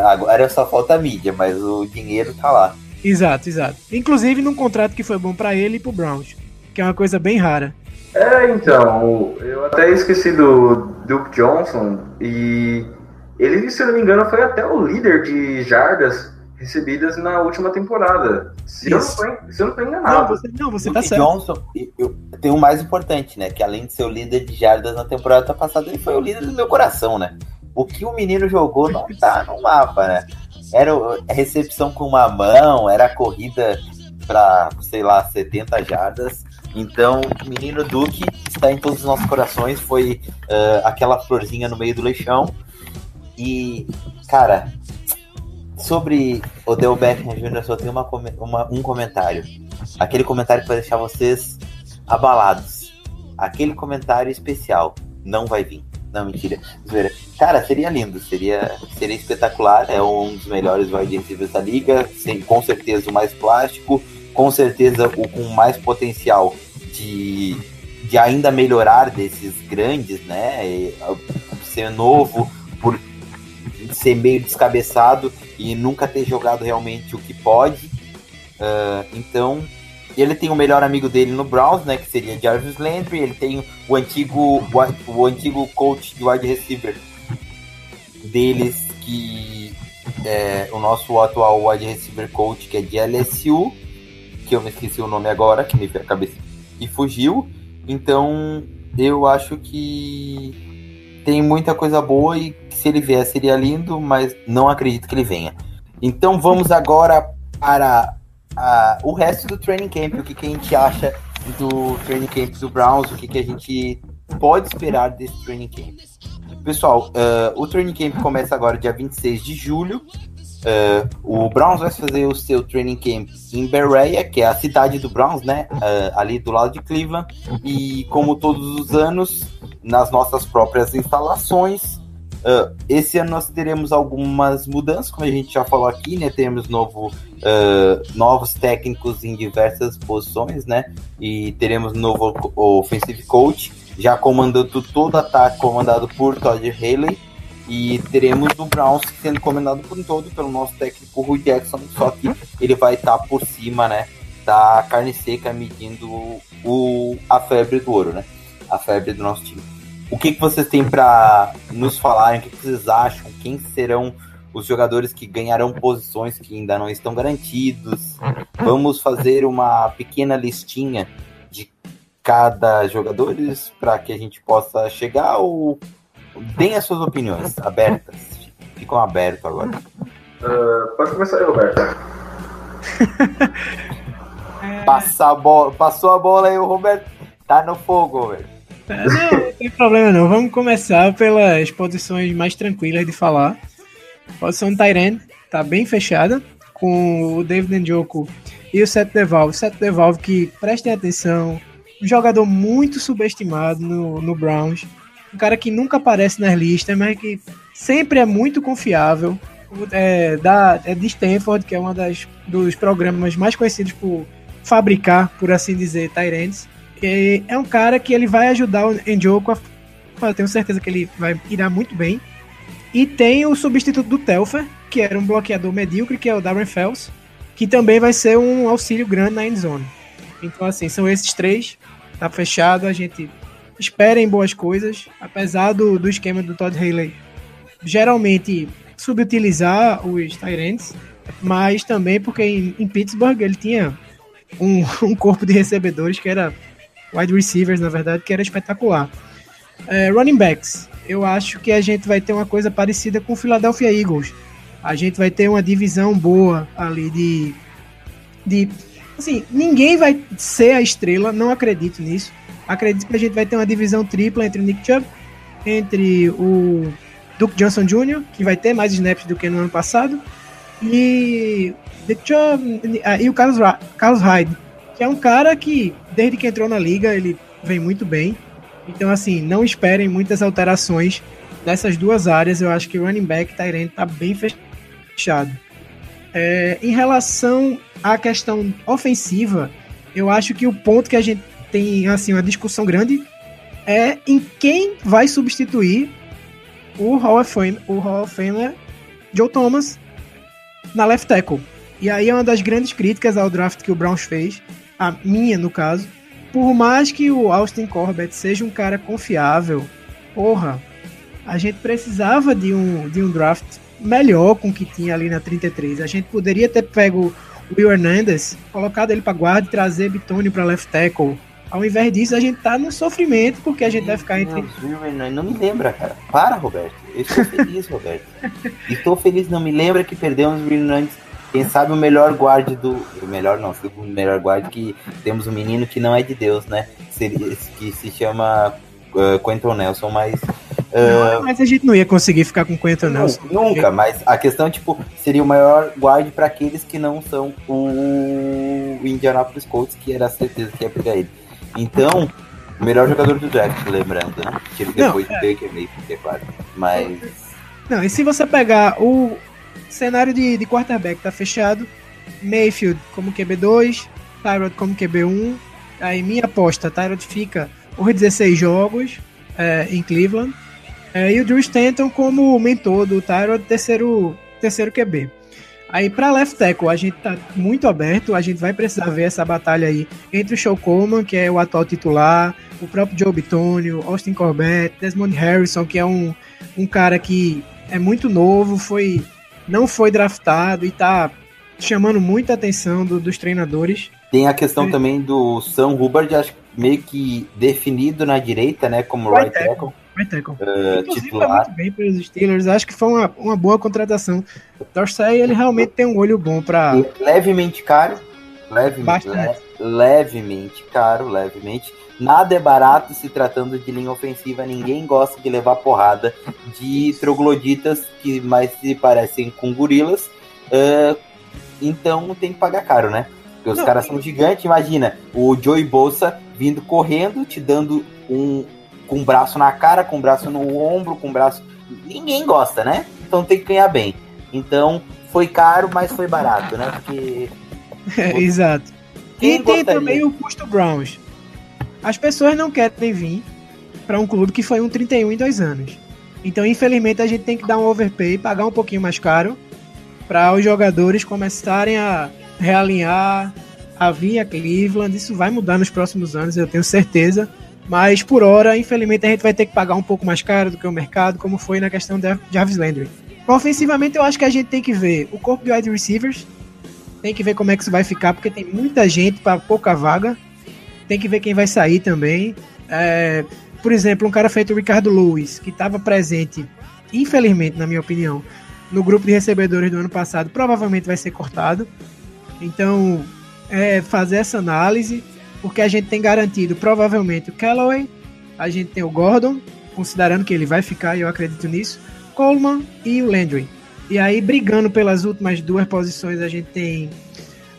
Speaker 1: Agora só falta a mídia, mas o dinheiro tá lá.
Speaker 2: Exato, exato. Inclusive num contrato que foi bom para ele e pro Browns, que é uma coisa bem rara.
Speaker 3: É, então, eu até esqueci do Duke Johnson e ele, se eu não me engano, foi até o líder de jardas recebidas na última temporada. Se, eu não, tô, se eu não tô enganado.
Speaker 2: Não, você, não, você tá
Speaker 1: Duke
Speaker 2: certo.
Speaker 1: Johnson, eu, tem o mais importante, né? Que além de ser o líder de jardas na temporada passada, ele foi o líder do meu coração, né? O que o menino jogou não tá no mapa, né? Era a recepção com uma mão, era a corrida para, sei lá, 70 jardas. Então, o menino Duque está em todos os nossos corações. Foi uh, aquela florzinha no meio do leixão. E, cara, sobre Odell Beckham Jr., só tenho uma, uma, um comentário. Aquele comentário que vai deixar vocês abalados. Aquele comentário especial. Não vai vir. Não, mentira. Cara, seria lindo, seria, seria espetacular. É um dos melhores wide receivers da liga, sem, com certeza o mais plástico, com certeza o com mais potencial de, de ainda melhorar desses grandes, né? E, ser novo, por ser meio descabeçado e nunca ter jogado realmente o que pode. Uh, então, ele tem o melhor amigo dele no Browns, né? Que seria Jarvis Landry. Ele tem o antigo, o antigo coach de wide receiver deles, que é o nosso atual wide receiver coach, que é de LSU, que eu me esqueci o nome agora, que me veio a cabeça e fugiu. Então, eu acho que tem muita coisa boa e se ele vier seria lindo, mas não acredito que ele venha. Então, vamos agora para a, o resto do training camp, o que, que a gente acha do training camp do Browns, o que, que a gente pode esperar desse training camp. Pessoal, uh, o training camp começa agora dia 26 de julho. Uh, o Browns vai fazer o seu training camp em Berea, que é a cidade do Browns, né? Uh, ali do lado de Cleveland. E como todos os anos, nas nossas próprias instalações. Uh, esse ano nós teremos algumas mudanças, como a gente já falou aqui, né? Temos novo, novos técnicos em diversas posições, né? E teremos novo offensive coach, já comandando todo o ataque comandado por Todd Haley e teremos o Browns sendo comandado por um todo pelo nosso técnico Rui Jackson, só que ele vai estar por cima, né, da carne seca medindo o, a febre do ouro, né? A febre do nosso time. O que, que vocês têm para nos falar? O que, que vocês acham? Quem serão os jogadores que ganharão posições que ainda não estão garantidos? Vamos fazer uma pequena listinha de cada jogador para que a gente possa chegar ou deem as suas opiniões abertas. Ficam abertos agora.
Speaker 3: Uh, pode começar aí, Roberto. [LAUGHS]
Speaker 1: Passa a bola, passou a bola aí, o Roberto. Tá no fogo, velho.
Speaker 2: É, não, não tem problema não. Vamos começar pelas posições mais tranquilas de falar. Posição Tyrant tá bem fechada, com o David Njoku e o Seth DeValve. Seth DeValve que, prestem atenção, um jogador muito subestimado no, no Browns. Um cara que nunca aparece nas listas, mas que sempre é muito confiável. É, da, é de Stanford, que é um dos programas mais conhecidos por fabricar, por assim dizer, Tyrants. E é um cara que ele vai ajudar o Njoku a. Eu tenho certeza que ele vai irá muito bem. E tem o substituto do Telfer, que era um bloqueador medíocre, que é o Darren Fells, que também vai ser um auxílio grande na endzone. Então, assim, são esses três. Tá fechado, a gente espera em boas coisas, apesar do, do esquema do Todd Haley geralmente subutilizar os Tyrants, mas também porque em, em Pittsburgh ele tinha um, [LAUGHS] um, corpo de recebedores que era wide receivers, na verdade, que era espetacular. É, running backs, eu acho que a gente vai ter uma coisa parecida com o Philadelphia Eagles. A gente vai ter uma divisão boa ali de, de assim, ninguém vai ser a estrela, não acredito nisso. Acredito que a gente vai ter uma divisão tripla entre o Nick Chubb, entre o Duke Johnson Jr., que vai ter mais snaps do que no ano passado, e, ah, e o Carlos, Carlos Hyde, que é um cara que, desde que entrou na liga, ele vem muito bem. Então, assim, não esperem muitas alterações nessas duas áreas. Eu acho que o running back Tyrant tá bem fechado. É, em relação à questão ofensiva, eu acho que o ponto que a gente tem assim uma discussão grande é em quem vai substituir o Hall of Fame, o Hall of Famer Joe Thomas na left tackle. E aí é uma das grandes críticas ao draft que o Browns fez, a minha no caso. Por mais que o Austin Corbett seja um cara confiável, porra, a gente precisava de um, de um draft melhor com o que tinha ali na 33. A gente poderia ter pego o Will Hernandez, colocado ele para guarda e trazer Bitonio para left tackle. Ao invés disso, a gente tá no sofrimento porque a gente vai ficar entre.
Speaker 1: Não, não me lembra, cara. Para, Roberto. Eu estou feliz, Roberto. Estou feliz, não me lembra que perdemos o Hernandez. Quem sabe o melhor guarde do. O melhor não, o melhor guarde que temos um menino que não é de Deus, né? Seria, que se chama uh, Quentin Nelson, mas.
Speaker 2: Uh, não, mas a gente não ia conseguir ficar com Quentin Nelson.
Speaker 1: Nunca, mas a questão, tipo, seria o maior guarde para aqueles que não são o Indianapolis Colts, que era a certeza que ia pegar ele. Então, o melhor jogador do draft, lembrando, né? Tiro depois não, é. do Baker Mayfield, é claro. Mas.
Speaker 2: Não, e se você pegar o cenário de, de quarterback, tá fechado. Mayfield como QB2, Tyrod como QB1. Aí minha aposta, Tyrod fica por 16 jogos é, em Cleveland. É, e o Drew Stanton como mentor do Tyrod, terceiro, terceiro QB. Aí para left tackle a gente tá muito aberto, a gente vai precisar ver essa batalha aí entre o Show Coleman, que é o atual titular, o próprio Joe Bitonio, Austin Corbett, Desmond Harrison, que é um, um cara que é muito novo, foi não foi draftado e tá chamando muita atenção do, dos treinadores.
Speaker 1: Tem a questão é. também do Sam Hubbard, acho meio que definido na direita, né, como right, right tackle. tackle.
Speaker 2: Vai ter uh, titular. muito bem pelos Steelers. Acho que foi uma, uma boa contratação. O Dorsey, ele realmente tem um olho bom para
Speaker 1: Levemente caro. Levemente, le, levemente caro, levemente. Nada é barato se tratando de linha ofensiva. Ninguém gosta de levar porrada de trogloditas que mais se parecem com gorilas. Uh, então tem que pagar caro, né? Porque os Não, caras são gigantes. Imagina o Joey Bolsa vindo correndo, te dando um, com o braço na cara, com o braço no ombro, com o braço. Ninguém gosta, né? Então tem que ganhar bem. Então foi caro, mas foi barato, né? Porque.
Speaker 2: É, [LAUGHS] exato. Quem e tem também o custo Browns. As pessoas não querem vir para um clube que foi um 31 em dois anos. Então, infelizmente, a gente tem que dar um overpay, pagar um pouquinho mais caro, para os jogadores começarem a realinhar, a vir a Cleveland. Isso vai mudar nos próximos anos, eu tenho certeza. Mas por hora, infelizmente, a gente vai ter que pagar um pouco mais caro do que o mercado, como foi na questão de Jarvis Landry. Ofensivamente, eu acho que a gente tem que ver o corpo de wide receivers, tem que ver como é que isso vai ficar, porque tem muita gente para pouca vaga. Tem que ver quem vai sair também. É, por exemplo, um cara feito o Ricardo Lewis, que estava presente, infelizmente, na minha opinião, no grupo de recebedores do ano passado, provavelmente vai ser cortado. Então, é fazer essa análise, porque a gente tem garantido provavelmente o Callaway, a gente tem o Gordon, considerando que ele vai ficar, eu acredito nisso, Coleman e o Landry. E aí, brigando pelas últimas duas posições, a gente tem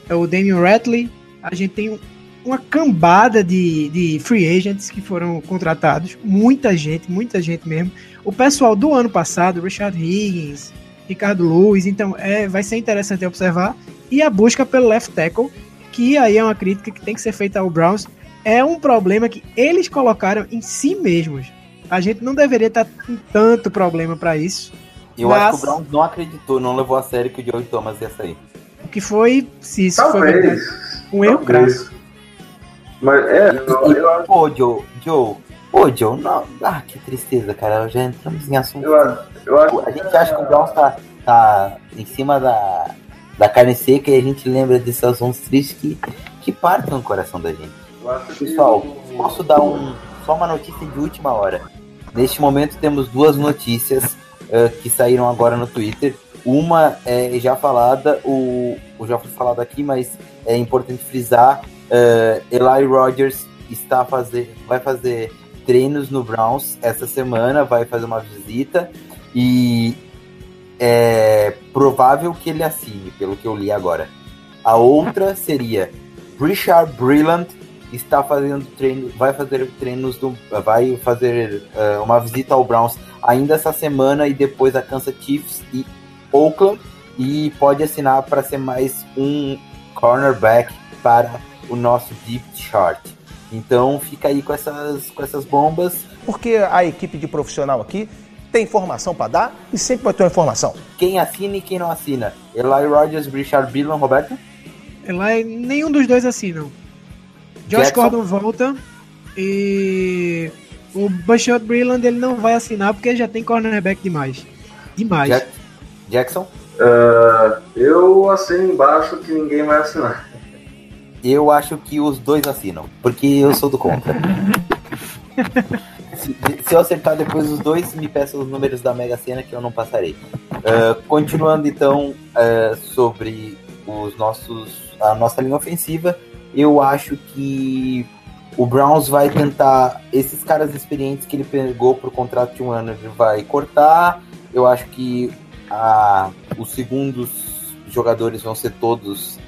Speaker 2: o Damian Ratley, a gente tem uma cambada de, de free agents que foram contratados, muita gente, muita gente mesmo. O pessoal do ano passado, Richard Higgins, Ricardo Lewis, então é, vai ser interessante observar. E a busca pelo left tackle, que aí é uma crítica que tem que ser feita ao Browns, é um problema que eles colocaram em si mesmos. A gente não deveria estar com tanto problema para isso.
Speaker 1: Eu mas... acho que o Browns não acreditou, não levou a sério que o Joey Thomas ia sair.
Speaker 2: O que foi, se isso
Speaker 3: Talvez.
Speaker 2: foi um erro crasso.
Speaker 3: Mas é, eu, eu...
Speaker 1: Pô, Joe, Joe, pô, Joe, não. Ah, que tristeza, cara. Já entramos em assunto.
Speaker 3: Eu, eu acho
Speaker 1: a gente acha que o Browns tá, tá em cima da, da carne seca e a gente lembra desses assuntos tristes que, que partem no coração da gente. Pessoal, posso dar um, só uma notícia de última hora. Neste momento temos duas notícias uh, que saíram agora no Twitter. Uma é já falada, o, o já foi falado aqui, mas é importante frisar Uh, Eli Rogers está fazer, vai fazer treinos no Browns essa semana, vai fazer uma visita e é provável que ele assine, pelo que eu li agora. A outra seria Richard Brillant está fazendo treino, vai fazer treinos do, vai fazer uh, uma visita ao Browns ainda essa semana e depois a Kansas Chiefs e Oakland e pode assinar para ser mais um cornerback para o nosso Deep Chart. Então fica aí com essas, com essas bombas.
Speaker 4: Porque a equipe de profissional aqui tem informação para dar e sempre vai ter uma informação.
Speaker 1: Quem assina e quem não assina? Eli Rogers, Richard Billan, Roberto?
Speaker 2: Eli, nenhum dos dois assinam. Josh Jackson. Gordon volta e o Bashot Brilland ele não vai assinar porque ele já tem cornerback demais. Demais. Jack
Speaker 1: Jackson?
Speaker 3: Uh, eu assino embaixo que ninguém vai assinar.
Speaker 1: Eu acho que os dois assinam, porque eu sou do contra. [LAUGHS] se, se, eu acertar depois os dois, me peçam os números da Mega Sena que eu não passarei. Uh, continuando então uh, sobre os nossos a nossa linha ofensiva, eu acho que o Browns vai tentar esses caras experientes que ele pegou por contrato de um ano, ele vai cortar. Eu acho que a, os segundos jogadores vão ser todos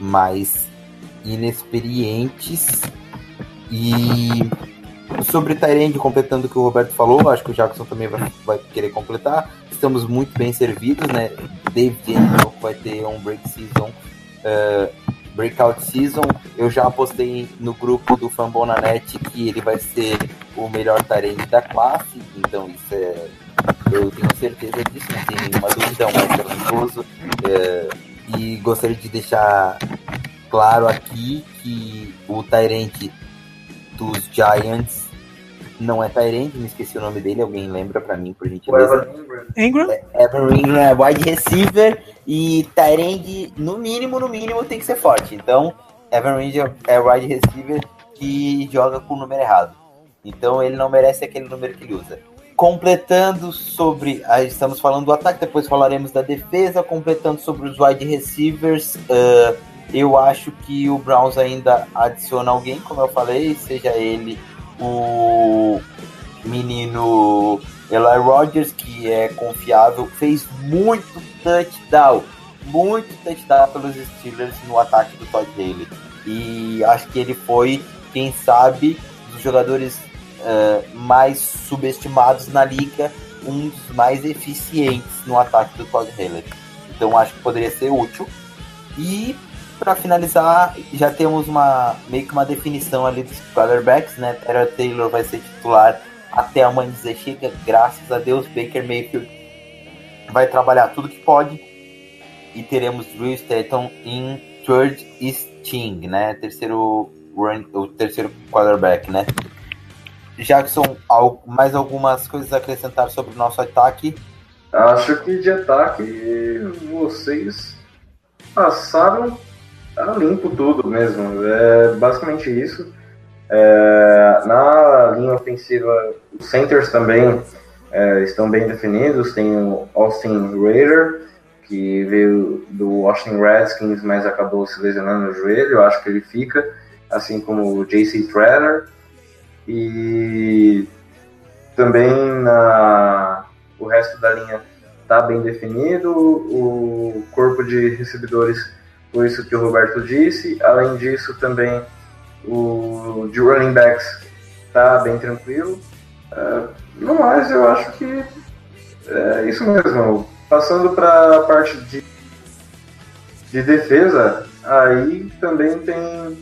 Speaker 1: mais inexperientes. E sobre Tyrande, completando o que o Roberto falou, acho que o Jackson também vai, vai querer completar. Estamos muito bem servidos, né? David Anderson vai ter um break season, uh, breakout season. Eu já apostei no grupo do Fambonanet que ele vai ser o melhor Tyrande da classe, então isso é. Eu tenho certeza disso, não tem nenhuma dúvida, é um talentoso. Uh, e gostaria de deixar claro aqui que o Tyrant dos Giants não é Tyrant, me esqueci o nome dele, alguém lembra pra mim, por gentileza?
Speaker 2: Ingram?
Speaker 1: É, Evan Ingram é wide receiver e Tyrant, no mínimo, no mínimo, tem que ser forte. Então, Evan Ingram é wide receiver que joga com o número errado. Então, ele não merece aquele número que ele usa. Completando sobre. Aí estamos falando do ataque, depois falaremos da defesa. Completando sobre os wide receivers. Uh, eu acho que o Browns ainda adiciona alguém, como eu falei, seja ele o menino Eli Rogers, que é confiável, fez muito touchdown, muito touchdown pelos Steelers no ataque do Todd Haley. E acho que ele foi, quem sabe, dos jogadores uh, mais subestimados na liga, um dos mais eficientes no ataque do Todd Haley. Então acho que poderia ser útil. E para finalizar, já temos uma meio que uma definição ali dos quarterbacks, né? Tara Taylor vai ser titular até a mãe dizer chega, graças a Deus, Baker Mayfield vai trabalhar tudo que pode e teremos Drew Stanton em third string, né? Terceiro run, o terceiro quarterback, né? Jackson, mais algumas coisas a acrescentar sobre o nosso ataque?
Speaker 3: Acho que de ataque vocês passaram a limpo tudo mesmo. É basicamente isso. É, na linha ofensiva, os centers também é, estão bem definidos. Tem o Austin Raider, que veio do Washington Redskins, mas acabou se lesionando no joelho. Eu acho que ele fica, assim como o JC Treader. E também na, o resto da linha está bem definido. O corpo de recebedores, foi isso que o Roberto disse. Além disso, também o de running backs está bem tranquilo. É, no mais, eu acho que é isso mesmo. Passando para a parte de, de defesa, aí também tem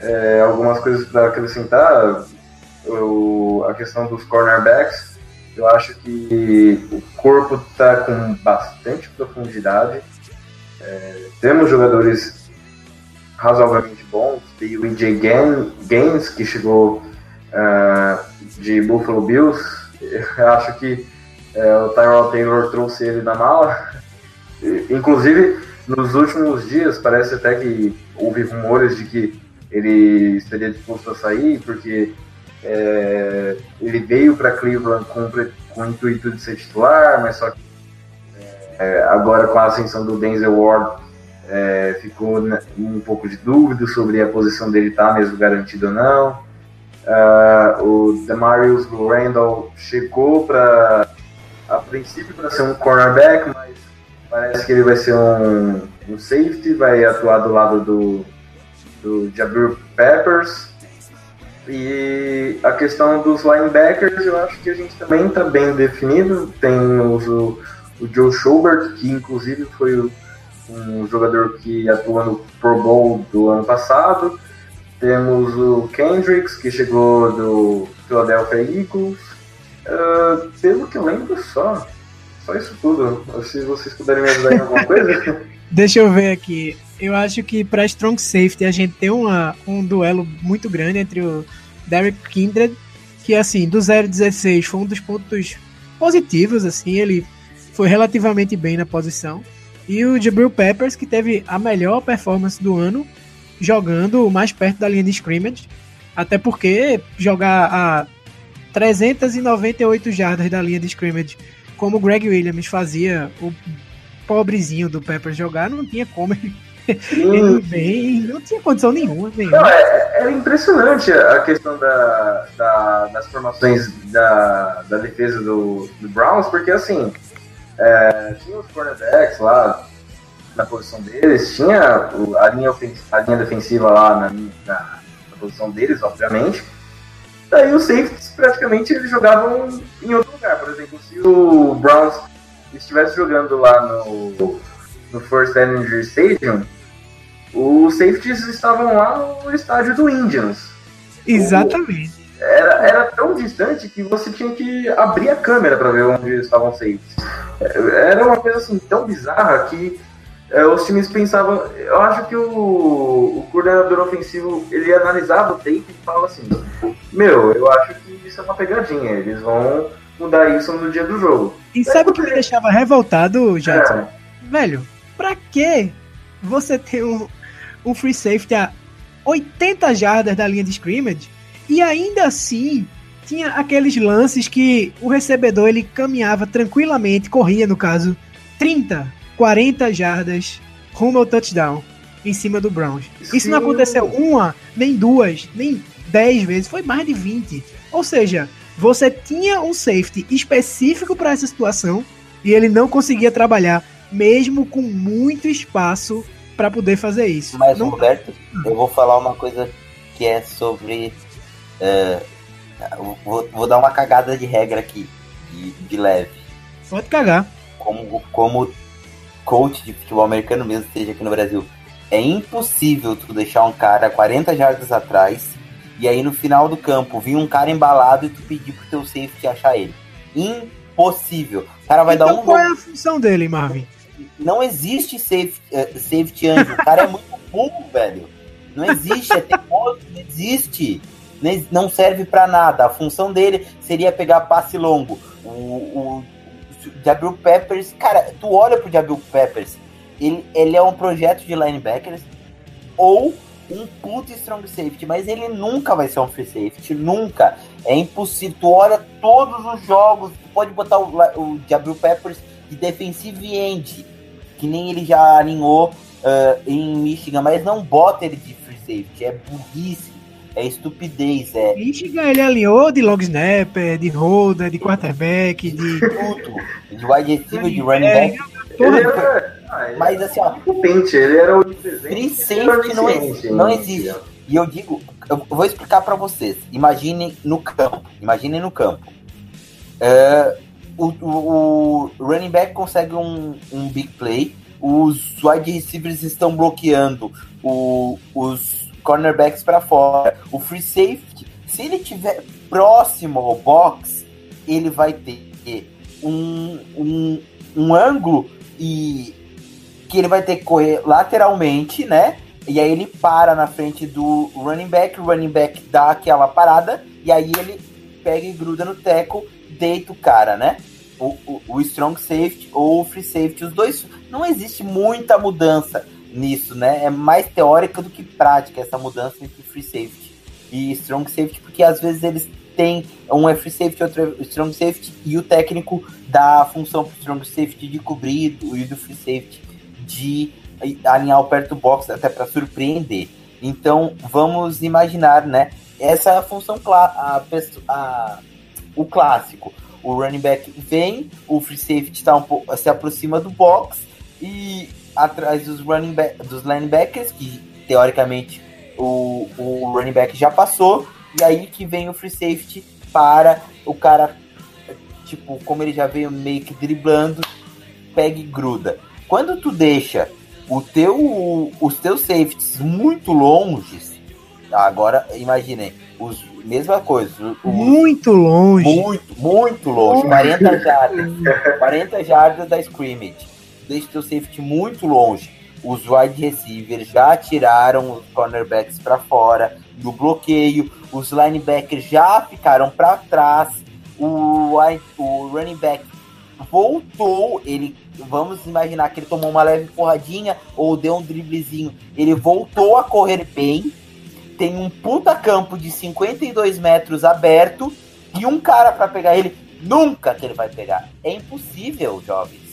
Speaker 3: é, algumas coisas para acrescentar. O, a questão dos cornerbacks, eu acho que o corpo está com bastante profundidade. É, temos jogadores razoavelmente bons. Tem o EJ Gain- Gaines, que chegou ah, de Buffalo Bills. [LAUGHS] Eu acho que é, o Tyrell Taylor trouxe ele na mala. Inclusive, nos últimos dias, parece até que houve rumores de que ele estaria disposto a sair, porque é, ele veio para Cleveland com, com o intuito de ser titular, mas só que é, agora com a ascensão do Denzel Ward é, ficou um pouco de dúvida sobre a posição dele estar mesmo garantida ou não. Ah, o Demarius Randall chegou para a princípio para ser um cornerback, mas parece que ele vai ser um, um safety, vai atuar do lado do, do Peppers. E a questão dos linebackers, eu acho que a gente também está bem definido. Temos o, o Joe Schubert, que inclusive foi um jogador que atuou no Pro Bowl do ano passado. Temos o Kendricks, que chegou do Philadelphia Eagles. Ah, pelo que eu lembro, só. Só isso tudo. Se vocês puderem me ajudar em alguma coisa. [LAUGHS]
Speaker 2: Deixa eu ver aqui. Eu acho que para Strong Safety a gente tem uma, um duelo muito grande entre o Derek Kindred, que assim, do 0-16 foi um dos pontos positivos, assim, ele foi relativamente bem na posição. E o Jabril Peppers, que teve a melhor performance do ano, jogando mais perto da linha de scrimmage. Até porque jogar a 398 jardas da linha de scrimmage, como o Greg Williams fazia, o pobrezinho do Peppers jogar, não tinha como ele, [LAUGHS] ele bem, não tinha condição nenhuma. nenhuma.
Speaker 3: Não, é, é impressionante a questão da, da- das formações da, da defesa do, do Browns, porque assim, é, tinha os cornerbacks lá na posição deles, tinha a, linha a linha defensiva lá na, na- na posição deles, obviamente. Daí os safeties praticamente eles jogavam em outro lugar. Por exemplo, se o Browns estivesse jogando lá no, no First Energy Stadium, os safeties estavam lá no estádio do Indians.
Speaker 2: Exatamente.
Speaker 3: Era, era tão distante que você tinha que abrir a câmera para ver onde estavam os safeties. É, Era uma coisa assim tão bizarra que é, os times pensavam. Eu acho que o, o coordenador ofensivo ele analisava o tape e falava assim: Meu, eu acho que isso é uma pegadinha. Eles vão mudar isso no dia do jogo.
Speaker 2: E sabe o que me deixava revoltado, Jackson?
Speaker 3: É,
Speaker 2: Velho, pra que você ter um, um free safety a 80 jardas da linha de scrimmage e ainda assim tinha aqueles lances que o recebedor ele caminhava tranquilamente, corria no caso, 30, 40 jardas rumo ao touchdown em cima do Browns. Isso não aconteceu uma, nem duas, nem 10 vezes, foi mais de 20. Ou seja, você tinha um safety específico para essa situação e ele não conseguia trabalhar, mesmo com muito espaço para poder fazer isso.
Speaker 1: Mas,
Speaker 2: não,
Speaker 1: Roberto, eu vou falar uma coisa que é sobre. É, vou, vou dar uma cagada de regra aqui, de, de leve.
Speaker 2: pode cagar.
Speaker 1: Como, como coach de futebol americano mesmo, seja aqui no Brasil, é impossível tu deixar um cara 40 jardas atrás e aí no final do campo vir um cara embalado e tu pedir pro teu safety achar ele. Impossível. O cara vai
Speaker 2: então
Speaker 1: dar um
Speaker 2: qual é a função dele, Marvin?
Speaker 1: não existe safety, eh, safety anjo. O cara é muito burro, velho. Não existe, é teimoso, não existe. Não serve pra nada. A função dele seria pegar passe longo. O, o, o Jabril Peppers, cara, tu olha pro Jabril Peppers, ele, ele é um projeto de linebackers ou um puto strong safety, mas ele nunca vai ser um free safety, nunca. É impossível. Tu olha todos os jogos, tu pode botar o, o Jabril Peppers de defensive end, que nem ele já alinhou ah, em Michigan, mas não bota ele de free safety. É burrice, é estupidez, é
Speaker 2: Michigan, ele alinhou de long snapper, de holder, de quarterback, de.
Speaker 1: tudo. De wide receiver, de running back.
Speaker 3: Ele
Speaker 2: Porra,
Speaker 3: era, ah, ele
Speaker 1: Mas assim, ó,
Speaker 3: competente, ele era o presente,
Speaker 1: Free safety não existe, não existe. E eu digo, eu vou explicar pra vocês. Imaginem no campo. Imaginem no campo. É, o, o- o running back consegue um, um big play. Os wide receivers estão bloqueando o- os cornerbacks para fora. O free safety, se ele tiver próximo ao box, ele vai ter um, um, um ângulo e que ele vai ter que correr lateralmente, né? E aí ele para na frente do running back, o running back dá aquela parada, e aí ele pega e gruda no teco, deita o cara, né? O, o, o strong safety ou o free safety, os dois. Não existe muita mudança nisso, né? É mais teórica do que prática essa mudança entre free safety e strong safety, porque às vezes eles têm um é free safety, outro é strong safety, e o técnico dá a função pro strong safety de cobrir e do free safety de alinhar o perto do box até para surpreender. Então vamos imaginar, né? Essa é a função clá- a, pesso- a- o clássico. O running back vem, o free safety tá um pouco, se aproxima do box e atrás dos running back, dos linebackers que teoricamente o, o running back já passou e aí que vem o free safety para o cara tipo como ele já veio meio que driblando pega e gruda. Quando tu deixa o teu, os teus safeties muito longes, agora imaginem, os, mesma coisa, os,
Speaker 2: muito longe.
Speaker 1: muito, muito longe, 40 jardas, 40 jardas da scrimmage, deixa o teu safety muito longe. Os wide receivers já tiraram os cornerbacks para fora do bloqueio, os linebackers já ficaram para trás, o, o running back voltou, ele vamos imaginar que ele tomou uma leve porradinha ou deu um driblezinho, ele voltou a correr bem, tem um puta campo de 52 metros aberto e um cara para pegar ele, nunca que ele vai pegar. É impossível, jovens.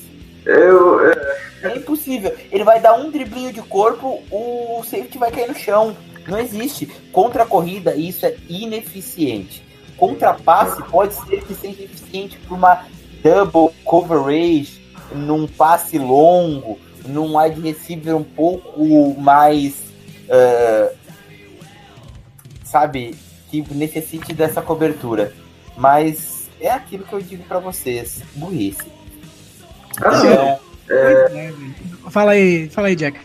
Speaker 3: Eu, é,
Speaker 1: É impossível. Ele vai dar um driblinho de corpo, o safety vai cair no chão. Não existe. Contra a corrida, isso é ineficiente. Contra passe, pode ser que seja eficiente para uma double coverage, num passe longo, num wide receiver um pouco mais. eh, sabe? Que necessite dessa cobertura. Mas é aquilo que eu digo para vocês: burrice.
Speaker 3: Assim,
Speaker 1: Então,
Speaker 2: Fala aí, fala aí, Jack.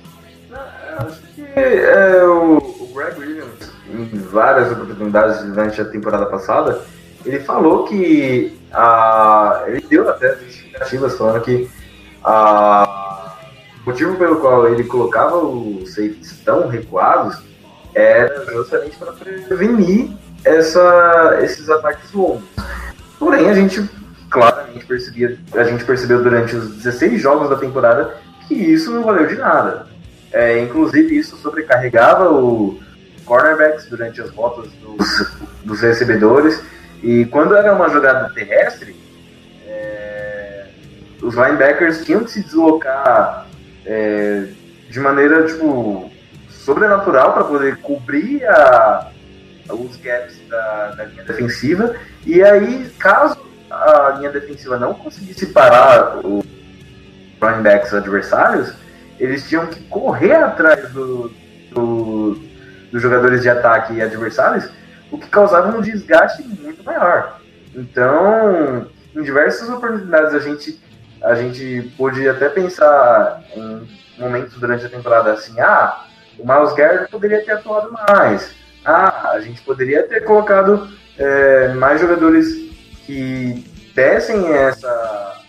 Speaker 3: acho que é, o, o Greg Williams, em várias oportunidades durante a temporada passada, ele falou que a, ele deu até justificativas falando que a, o motivo pelo qual ele colocava os safeties tão recuados era justamente para prevenir essa, esses ataques longos. Porém, a gente claramente percebia, a gente percebeu durante os 16 jogos da temporada que isso não valeu de nada. É, inclusive, isso sobrecarregava o cornerbacks durante as rotas dos, dos recebedores. E quando era uma jogada terrestre, é, os linebackers tinham que se deslocar é, de maneira tipo, sobrenatural para poder cobrir a, os gaps da, da linha defensiva. E aí, caso a linha defensiva não conseguisse parar os running backs adversários, eles tinham que correr atrás do, do- dos jogadores de ataque adversários, o que causava um desgaste muito maior. Então, em diversas oportunidades a gente, a gente pôde até pensar em momentos durante a temporada assim, ah, o Miles Garrett poderia ter atuado mais. Ah, a gente poderia ter colocado é, mais jogadores que dessem essa,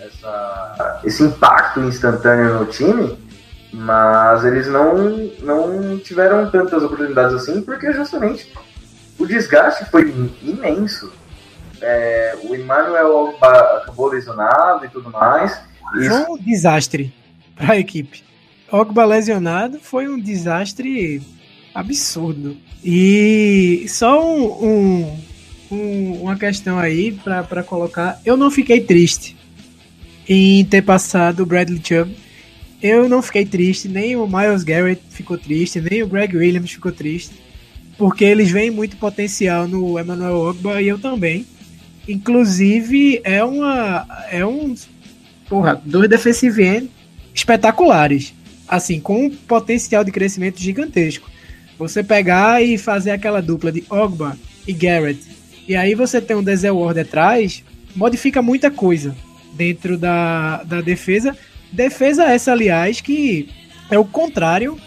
Speaker 3: essa- esse impacto instantâneo no time Mas eles não, não tiveram tantas oportunidades assim, porque justamente o desgaste foi imenso. É, o Emmanuel acabou lesionado e tudo mais.
Speaker 2: Foi um desastre para a equipe. Ogba lesionado foi um desastre absurdo. E só um, um, um, uma questão aí para colocar. Eu não fiquei triste em ter passado o Bradley Chubb. Eu não fiquei triste, nem o Miles Garrett ficou triste, nem o Greg Williams ficou triste, porque eles veem muito potencial no Emmanuel Ogba e eu também. Inclusive, é uma. É um. Porra, dois defensive end espetaculares. Assim, com um potencial de crescimento gigantesco. Você pegar e fazer aquela dupla de Ogba e Garrett, e aí você tem um Denzel Ward atrás, modifica muita coisa dentro da, da defesa. Defesa essa, aliás, que é o contrário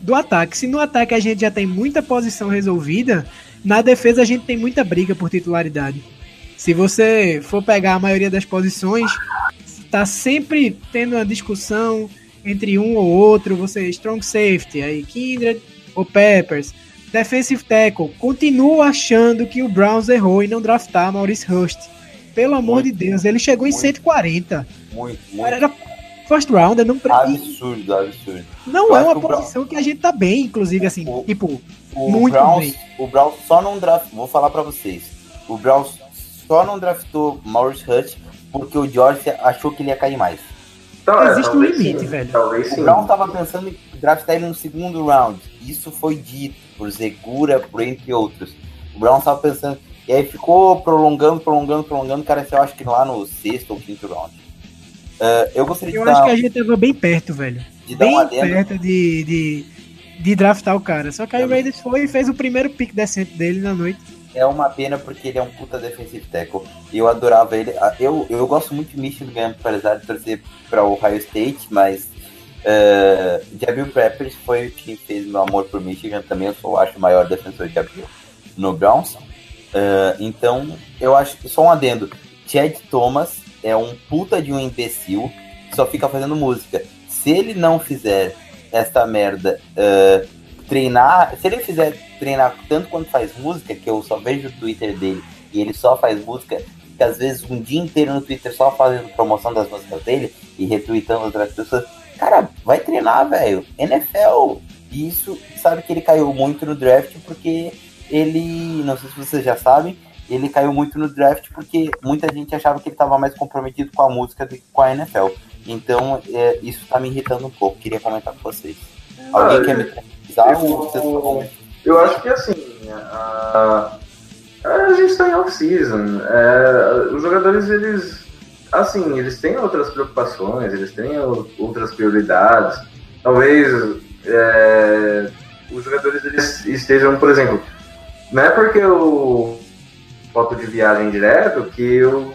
Speaker 2: do ataque. Se no ataque a gente já tem muita posição resolvida, na defesa a gente tem muita briga por titularidade. Se você for pegar a maioria das posições, está sempre tendo uma discussão entre um ou outro, você strong safety, aí Kindred ou Peppers, defensive tackle. Continuo achando que o Browns errou em não draftar Maurice Hurst. Pelo amor muito, de Deus, ele chegou muito, em 140.
Speaker 1: Muito, muito.
Speaker 2: Era first round, não
Speaker 1: Absurdo, absurdo.
Speaker 2: Não é uma posição que a gente tá bem, inclusive, assim, o, tipo,
Speaker 1: o
Speaker 2: muito
Speaker 1: Browns,
Speaker 2: bem.
Speaker 1: O Browns só não draftou, vou falar para vocês. O Browns só não draftou Maurice Hutch porque o George achou que ele ia cair mais.
Speaker 2: Então, Existe um limite, sim, velho.
Speaker 3: Talvez
Speaker 1: o Brown tava pensando em draftar ele no segundo round. Isso foi dito por Zegura, por entre outros. O Brown tava pensando. E aí ficou prolongando, prolongando, prolongando. Cara, eu acho que lá no sexto ou quinto round. Uh, eu gostaria
Speaker 2: eu
Speaker 1: de
Speaker 2: Eu acho que a gente tava bem perto, velho.
Speaker 1: De
Speaker 2: bem
Speaker 1: dar uma
Speaker 2: perto de, de, de draftar o cara. Só que aí o Raiders foi e fez o primeiro pick decente dele na noite
Speaker 1: é uma pena porque ele é um puta defensive tackle. E eu adorava ele. Eu, eu gosto muito de Michigan, apesar de torcer para o Ohio State, mas uh, Jabril Peppers foi o que fez meu amor por Michigan também. Eu sou, acho, o maior defensor de Jabril no Browns. Uh, então, eu acho que só um adendo. Chad Thomas é um puta de um imbecil que só fica fazendo música. Se ele não fizer esta merda uh, treinar, se ele fizer treinar tanto quanto faz música, que eu só vejo o Twitter dele e ele só faz música, que às vezes um dia inteiro no Twitter só fazendo promoção das músicas dele e retweetando outras pessoas. Cara, vai treinar, velho. NFL. E isso, sabe que ele caiu muito no draft porque ele, não sei se vocês já sabem, ele caiu muito no draft porque muita gente achava que ele estava mais comprometido com a música do que com a NFL. Então, é, isso tá me irritando um pouco. Queria comentar com vocês. Alguém
Speaker 3: ah,
Speaker 1: quer me tranquilizar ou
Speaker 3: Eu acho que assim, a, a gente está em off-season. É, os jogadores, eles assim, eles têm outras preocupações, eles têm outras prioridades. Talvez é, os jogadores eles estejam, por exemplo, não é porque eu foto de viagem direto que eu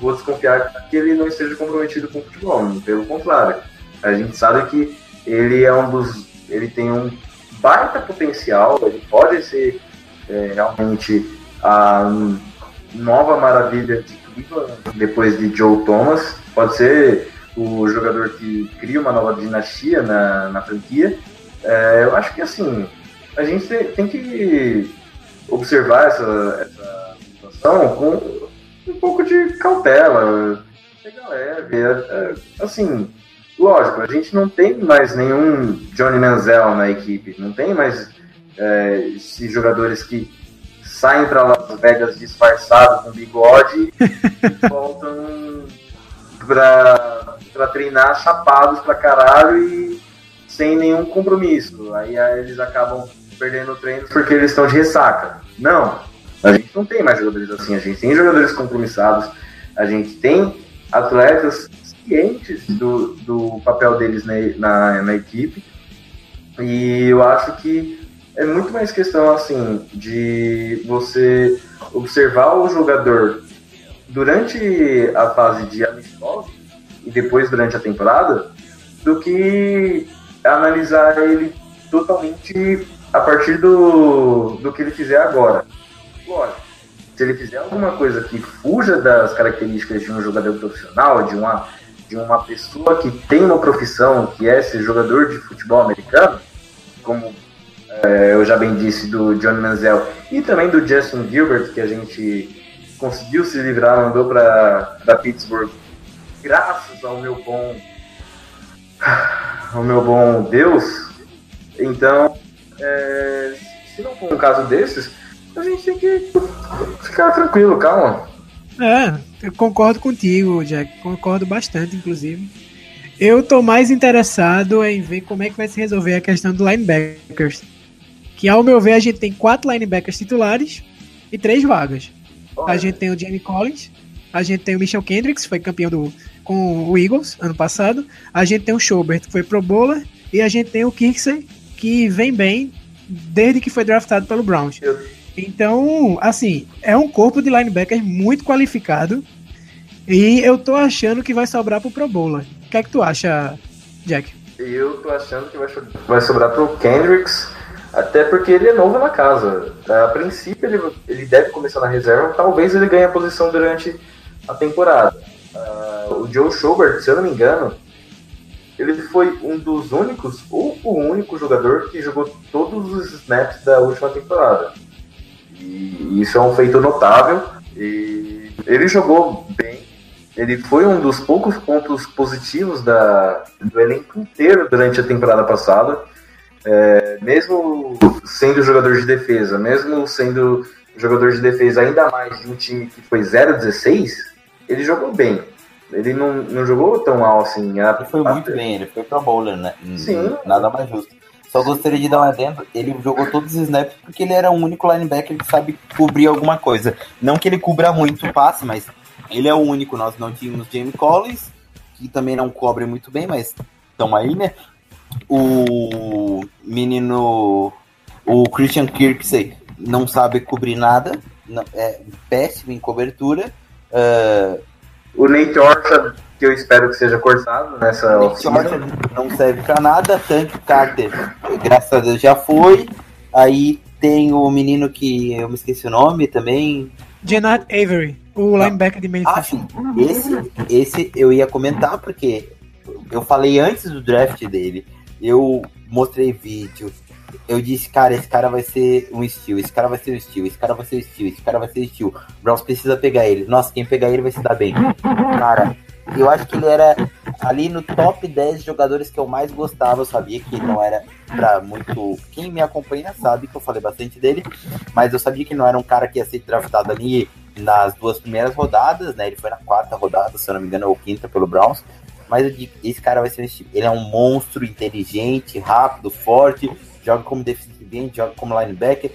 Speaker 3: vou desconfiar que ele não esteja comprometido com o futebol. Pelo contrário, a gente sabe que ele é um dos ele tem um baita potencial, ele pode ser é, realmente a nova maravilha de Cleveland depois de Joe Thomas, pode ser o jogador que cria uma nova dinastia na, na franquia. É, eu acho que assim, a gente tem que observar essa, essa situação com um pouco de cautela, pegar leve, é, é, assim, lógico, a gente não tem mais nenhum Johnny Manziel na equipe, não tem mais é, esses jogadores que saem para Las Vegas disfarçados com bigode [LAUGHS] e voltam para treinar chapados pra caralho e sem nenhum compromisso. Aí, aí eles acabam perdendo treinos porque eles estão de ressaca. Não, a gente não tem mais jogadores assim, a gente tem jogadores compromissados, a gente tem atletas cientes do, do papel deles na, na, na equipe. E eu acho que é muito mais questão assim de você observar o jogador durante a fase de amistosos e depois durante a temporada do que analisar ele totalmente a partir do, do que ele fizer agora. Lógico, se ele fizer alguma coisa que fuja das características de um jogador profissional, de uma de uma pessoa que tem uma profissão que é ser jogador de futebol americano, como eu já bem disse do John Manziel e também do Justin Gilbert, que a gente conseguiu se livrar, mandou para Pittsburgh, graças ao meu bom [SIGHS] ao meu bom Deus. Então, é, se não for um caso desses, a gente tem que ficar tranquilo, calma.
Speaker 2: É, eu concordo contigo, Jack. Concordo bastante, inclusive. Eu tô mais interessado em ver como é que vai se resolver a questão do linebackers. Que ao meu ver, a gente tem quatro linebackers titulares e três vagas. A gente tem o Jamie Collins, a gente tem o Michel Kendricks, foi campeão do, com o Eagles ano passado. A gente tem o Schobert, que foi pro bowler. E a gente tem o Kirksey, que vem bem desde que foi draftado pelo Browns. Então, assim, é um corpo de linebackers muito qualificado. E eu tô achando que vai sobrar pro Pro Bowler. O que é que tu acha, Jack?
Speaker 3: Eu tô achando que vai, vai sobrar pro Kendricks, até porque ele é novo na casa. A princípio, ele, ele deve começar na reserva, talvez ele ganhe a posição durante a temporada. Uh, o Joe Schobert, se eu não me engano, ele foi um dos únicos, ou o único jogador que jogou todos os snaps da última temporada. E isso é um feito notável. E ele jogou bem. Ele foi um dos poucos pontos positivos da, do elenco inteiro durante a temporada passada. É, mesmo sendo jogador de defesa, mesmo sendo jogador de defesa ainda mais de um time que foi 0-16, ele jogou bem. Ele não, não jogou tão mal assim.
Speaker 1: A, ele foi muito bem, ele foi pro bowler, né? Sim. Nada mais justo. Só gostaria de dar um adendo, ele jogou todos os snaps porque ele era o único linebacker que sabe cobrir alguma coisa. Não que ele cubra muito o passe, mas ele é o único. Nós não tínhamos Jamie Collins, que também não cobre muito bem, mas estão aí, né? O menino, o Christian Kirksey, não sabe cobrir nada, é péssimo em cobertura. Uh,
Speaker 3: o Nate Orchard, que eu espero que seja cortado nessa
Speaker 1: Nate Orchard não serve pra nada. Tank Carter, graças a Deus, já foi. Aí tem o menino que eu me esqueci o nome também.
Speaker 2: Janat Avery, o não. linebacker de Memphis.
Speaker 1: Ah, sim. Esse, esse eu ia comentar porque eu falei antes do draft dele. Eu mostrei vídeo, eu disse, cara, esse cara vai ser um estilo, esse cara vai ser um estilo, esse cara vai ser um estilo, esse cara vai ser um estilo. Browns precisa pegar ele. Nossa, quem pegar ele vai se dar bem. Cara, eu acho que ele era ali no top 10 jogadores que eu mais gostava. Eu sabia que não era pra muito. Quem me acompanha sabe que eu falei bastante dele, mas eu sabia que não era um cara que ia ser draftado ali nas duas primeiras rodadas, né? Ele foi na quarta rodada, se eu não me engano, ou quinta pelo Browns. Mas esse cara vai ser um estilo. Ele é um monstro inteligente, rápido, forte joga como defensive end, joga como linebacker,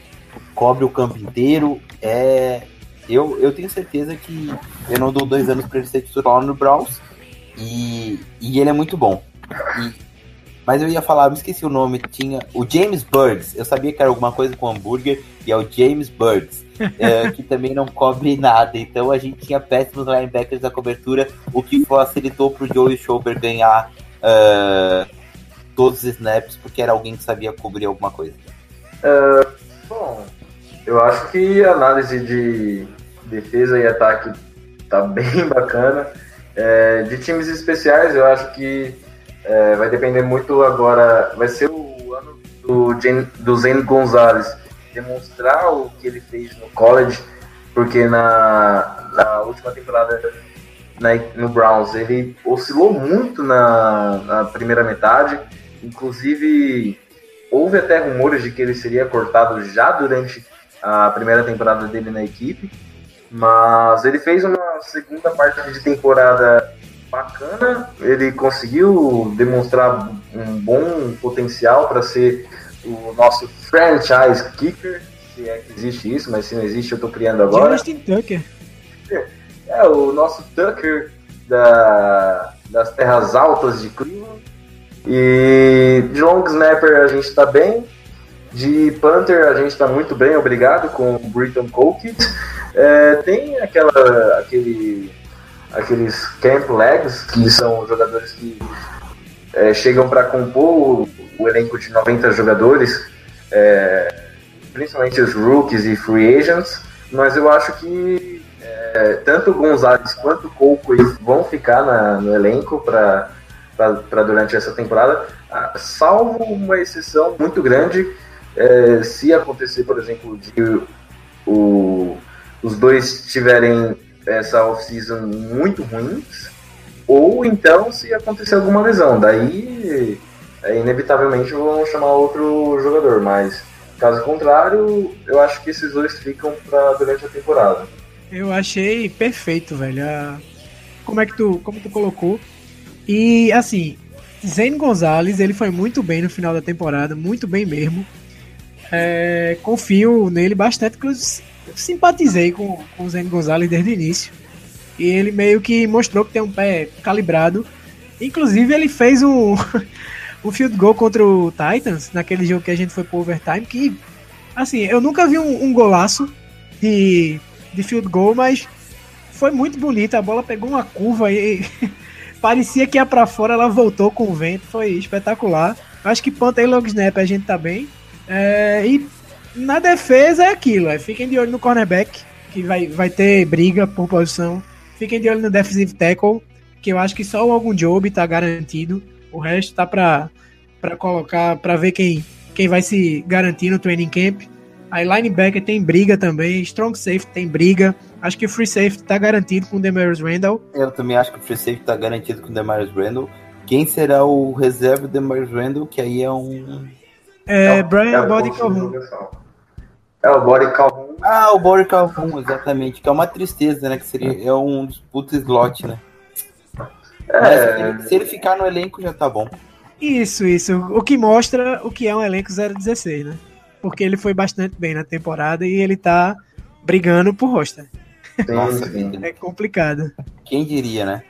Speaker 1: cobre o campo inteiro. É, eu, eu tenho certeza que eu não dou dois anos para ele ser titular no Browns e, e ele é muito bom. E, mas eu ia falar, me esqueci o nome, tinha o James Birds, eu sabia que era alguma coisa com hambúrguer, e é o James Birds, é, [LAUGHS] que também não cobre nada. Então a gente tinha péssimos linebackers da cobertura, o que facilitou para o Joey Schober ganhar uh, todos os snaps porque era alguém que sabia cobrir alguma coisa?
Speaker 3: Uh, bom, eu acho que a análise de defesa e ataque tá bem [LAUGHS] bacana. É, de times especiais, eu acho que é, vai depender muito agora. Vai ser o ano do, Jen, do Gonzalez demonstrar o que ele fez no college, porque na, na última temporada na, no Browns ele oscilou muito na, na primeira metade Inclusive, houve até rumores de que ele seria cortado já durante a primeira temporada dele na equipe, mas ele fez uma segunda parte de temporada bacana. Ele conseguiu demonstrar um bom potencial para ser o nosso franchise kicker, se é que existe isso, mas se não existe, eu estou criando agora.
Speaker 2: Justin Tucker.
Speaker 3: É, o nosso Tucker da, das terras altas de Cleveland. E de long snapper a gente está bem. De punter a gente está muito bem, obrigado, com o Britton Colquitt. É, tem aquela, aquele, aqueles camp legs, que são jogadores que é, chegam para compor o, o, elenco de 90 jogadores, é, principalmente os rookies e free agents, mas eu acho que é, tanto o Gonzalez quanto o Colco vão ficar na, no elenco para durante essa temporada, ah, salvo uma exceção muito grande, é, se acontecer, por exemplo, de o, os dois tiverem essa off-season muito ruins, ou então se acontecer alguma lesão. Daí, é, inevitavelmente, vão chamar outro jogador, mas caso contrário, eu acho que esses dois ficam para durante a temporada.
Speaker 2: Eu achei perfeito, velho. Como é que tu, como tu colocou? E assim, Zane Gonzalez, ele foi muito bem no final da temporada, muito bem mesmo. É, confio nele bastante, eu simpatizei com, com o Zane Gonzalez desde o início. E ele meio que mostrou que tem um pé calibrado. Inclusive, ele fez um, [LAUGHS] um field goal contra o Titans, naquele jogo que a gente foi pro overtime, que, assim, eu nunca vi um, um golaço de, de field goal, mas foi muito bonito. A bola pegou uma curva e [LAUGHS] parecia que ia para fora, ela voltou com o vento, foi espetacular. Acho que ponta e long snap a gente tá bem. É, e na defesa é aquilo, é, fiquem de olho no cornerback, que vai, vai ter briga por posição Fiquem de olho no defensive tackle, que eu acho que só o algum job tá garantido. O resto tá para para colocar, para ver quem quem vai se garantir no training camp. Aí linebacker tem briga também, strong safety tem briga. Acho que o free safety tá garantido com o Demarius Randall.
Speaker 1: Eu também acho que o free safety tá garantido com o Demarius Randall. Quem será o reserva do Demarius Randall, que aí é um
Speaker 2: é, é Brian é Body Calhoun.
Speaker 3: É o Body Calhoun.
Speaker 1: Ah, o Body Calhoun, exatamente. Que é uma tristeza, né? Que seria é um dos putos slot, né? É... Mas se ele, se ele ficar no elenco já tá bom.
Speaker 2: Isso, isso. O que mostra o que é um elenco 016, né? Porque ele foi bastante bem na temporada e ele tá brigando por roster.
Speaker 1: Nossa,
Speaker 2: é complicado.
Speaker 1: Quem diria, né?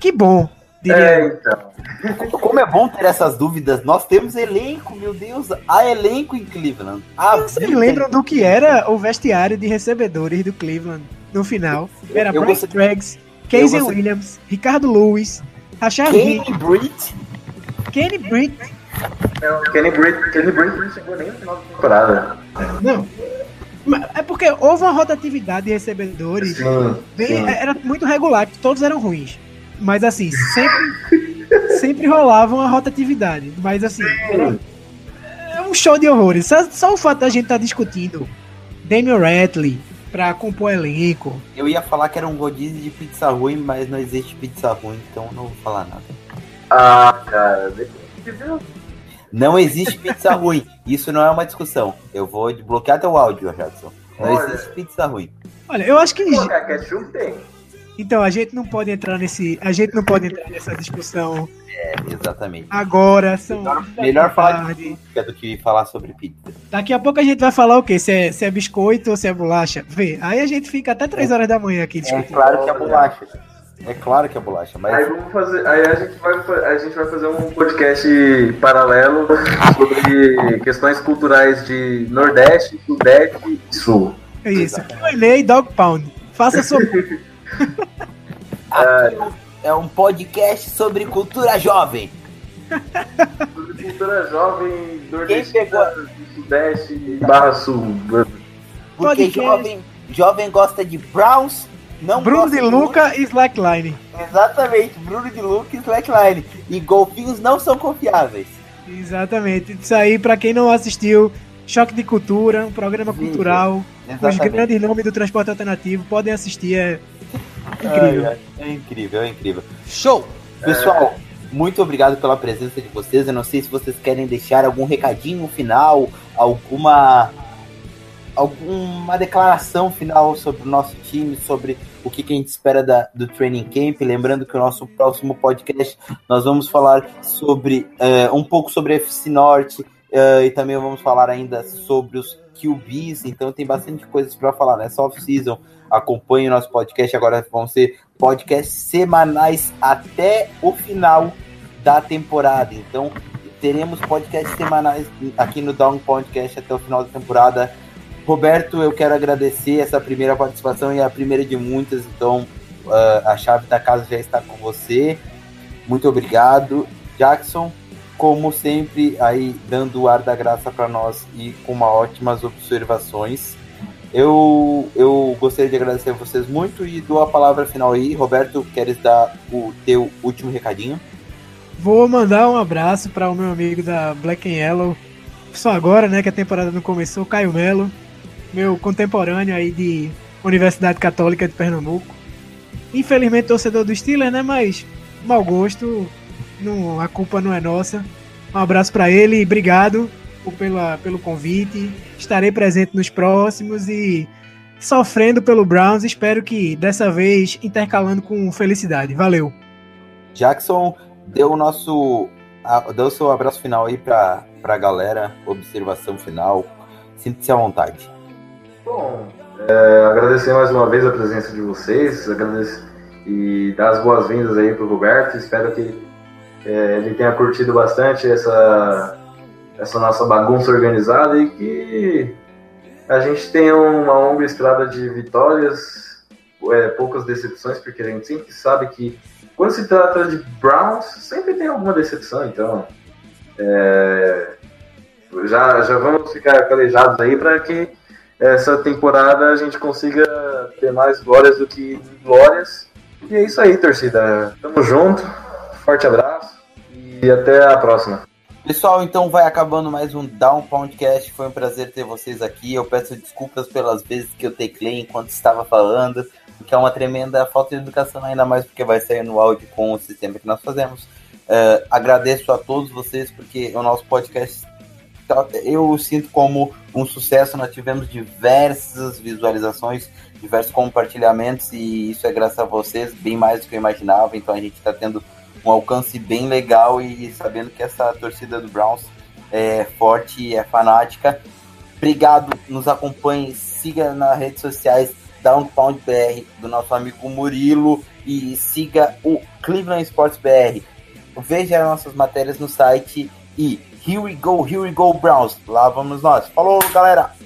Speaker 2: Que bom.
Speaker 3: Diria. É, então.
Speaker 1: Como é bom ter essas dúvidas. Nós temos elenco, meu Deus. Há elenco em Cleveland.
Speaker 2: Há Vocês lembram do que era o vestiário de recebedores do Cleveland no final? Era eu Bryce Draggs, Casey Williams, Ricardo Lewis, Rashad
Speaker 1: Kenny Britt.
Speaker 2: Kenny Britt.
Speaker 3: Kenny Britt, Kenny Britt não chegou nem no final da temporada.
Speaker 2: Não. É porque houve uma rotatividade de recebedores. Sim, bem, sim. Era muito regular, todos eram ruins. Mas assim, sempre, sempre rolava uma rotatividade. Mas assim, é um show de horrores. Só, só o fato da gente estar tá discutindo Damian Ratley pra compor elenco.
Speaker 1: Eu ia falar que era um rodízio de pizza ruim, mas não existe pizza ruim, então não vou falar nada.
Speaker 3: Ah, cara,
Speaker 1: não existe pizza ruim. Isso não é uma discussão. Eu vou desbloquear teu áudio, Jadson. Não Olha. existe pizza ruim.
Speaker 2: Olha, eu acho que.
Speaker 3: ketchup tem.
Speaker 2: Então, a gente não pode entrar nesse. A gente não pode entrar nessa discussão.
Speaker 1: É, exatamente.
Speaker 2: Agora são.
Speaker 1: Melhor, melhor falar de do que falar sobre pizza.
Speaker 2: Daqui a pouco a gente vai falar o quê? Se é, se é biscoito ou se é bolacha? Vê. Aí a gente fica até 3 horas da manhã aqui
Speaker 1: é discutindo. É claro que é bolacha. É claro que é bolacha, mas.
Speaker 3: Aí, vamos fazer, aí a, gente vai, a gente vai fazer um podcast paralelo sobre questões culturais de Nordeste, Sudeste e Sul.
Speaker 2: É isso. Q&A Dog Pound. Faça sua. [LAUGHS] [LAUGHS]
Speaker 1: é um podcast sobre cultura jovem.
Speaker 3: sobre cultura jovem, nordestina, sudeste barra sul.
Speaker 1: Porque jovem, jovem gosta de Browns, não
Speaker 2: Bruno de Luca e Slackline.
Speaker 1: Exatamente, Bruno de Luca e Slackline. E golfinhos não são confiáveis.
Speaker 2: Exatamente. Isso aí, pra quem não assistiu, Choque de Cultura, um programa cultural, com os grandes nomes do transporte alternativo, podem assistir, é
Speaker 1: Incrível. Ai, é incrível, é incrível. Show! Pessoal, é... muito obrigado pela presença de vocês. Eu não sei se vocês querem deixar algum recadinho final, alguma alguma declaração final sobre o nosso time, sobre o que, que a gente espera da, do training camp. Lembrando que o nosso próximo podcast nós vamos falar sobre uh, um pouco sobre a FC Norte uh, e também vamos falar ainda sobre os QBs. Então tem bastante coisas para falar nessa off-season acompanhe o nosso podcast. Agora vão ser podcasts semanais até o final da temporada. Então, teremos podcasts semanais aqui no Down Podcast até o final da temporada. Roberto, eu quero agradecer essa primeira participação e a primeira de muitas. Então, uh, a chave da casa já está com você. Muito obrigado. Jackson, como sempre, aí dando o ar da graça para nós e com uma ótimas observações. Eu, eu gostaria de agradecer a vocês muito e dou a palavra final aí. Roberto, queres dar o teu último recadinho?
Speaker 2: Vou mandar um abraço para o meu amigo da Black and Yellow. Só agora, né, que a temporada não começou, Caio Melo, meu contemporâneo aí de Universidade Católica de Pernambuco. Infelizmente torcedor do Steelers, né, mas mau gosto, não, a culpa não é nossa. Um abraço para ele e obrigado pela, pelo convite. Estarei presente nos próximos e sofrendo pelo Browns. Espero que dessa vez intercalando com felicidade. Valeu.
Speaker 1: Jackson, deu o nosso. Deu o seu abraço final aí para a galera, observação final. Sinta-se à vontade.
Speaker 3: Bom, é, agradecer mais uma vez a presença de vocês, agradecer e dar as boas-vindas aí para o Roberto. Espero que é, ele tenha curtido bastante essa, essa nossa bagunça organizada e que a gente tenha uma longa estrada de vitórias, é, poucas decepções, porque a gente sempre sabe que quando se trata de Browns, sempre tem alguma decepção, então é, já, já vamos ficar calejados aí para que essa temporada a gente consiga ter mais glórias do que glórias. E é isso aí, torcida. Tamo junto. Forte abraço e até a próxima.
Speaker 1: Pessoal, então vai acabando mais um Down Podcast. Foi um prazer ter vocês aqui. Eu peço desculpas pelas vezes que eu teclei enquanto estava falando, que é uma tremenda falta de educação, ainda mais porque vai sair no áudio com o sistema que nós fazemos. Uh, agradeço a todos vocês porque o nosso podcast tá, eu sinto como um sucesso. Nós tivemos diversas visualizações, diversos compartilhamentos e isso é graças a vocês, bem mais do que eu imaginava. Então a gente está tendo um alcance bem legal e sabendo que essa torcida do Browns é forte, é fanática. Obrigado, nos acompanhe, siga nas redes sociais Downpound BR do nosso amigo Murilo e siga o Cleveland Sports BR. Veja nossas matérias no site e here we go, here we go Browns. Lá vamos nós. Falou, galera!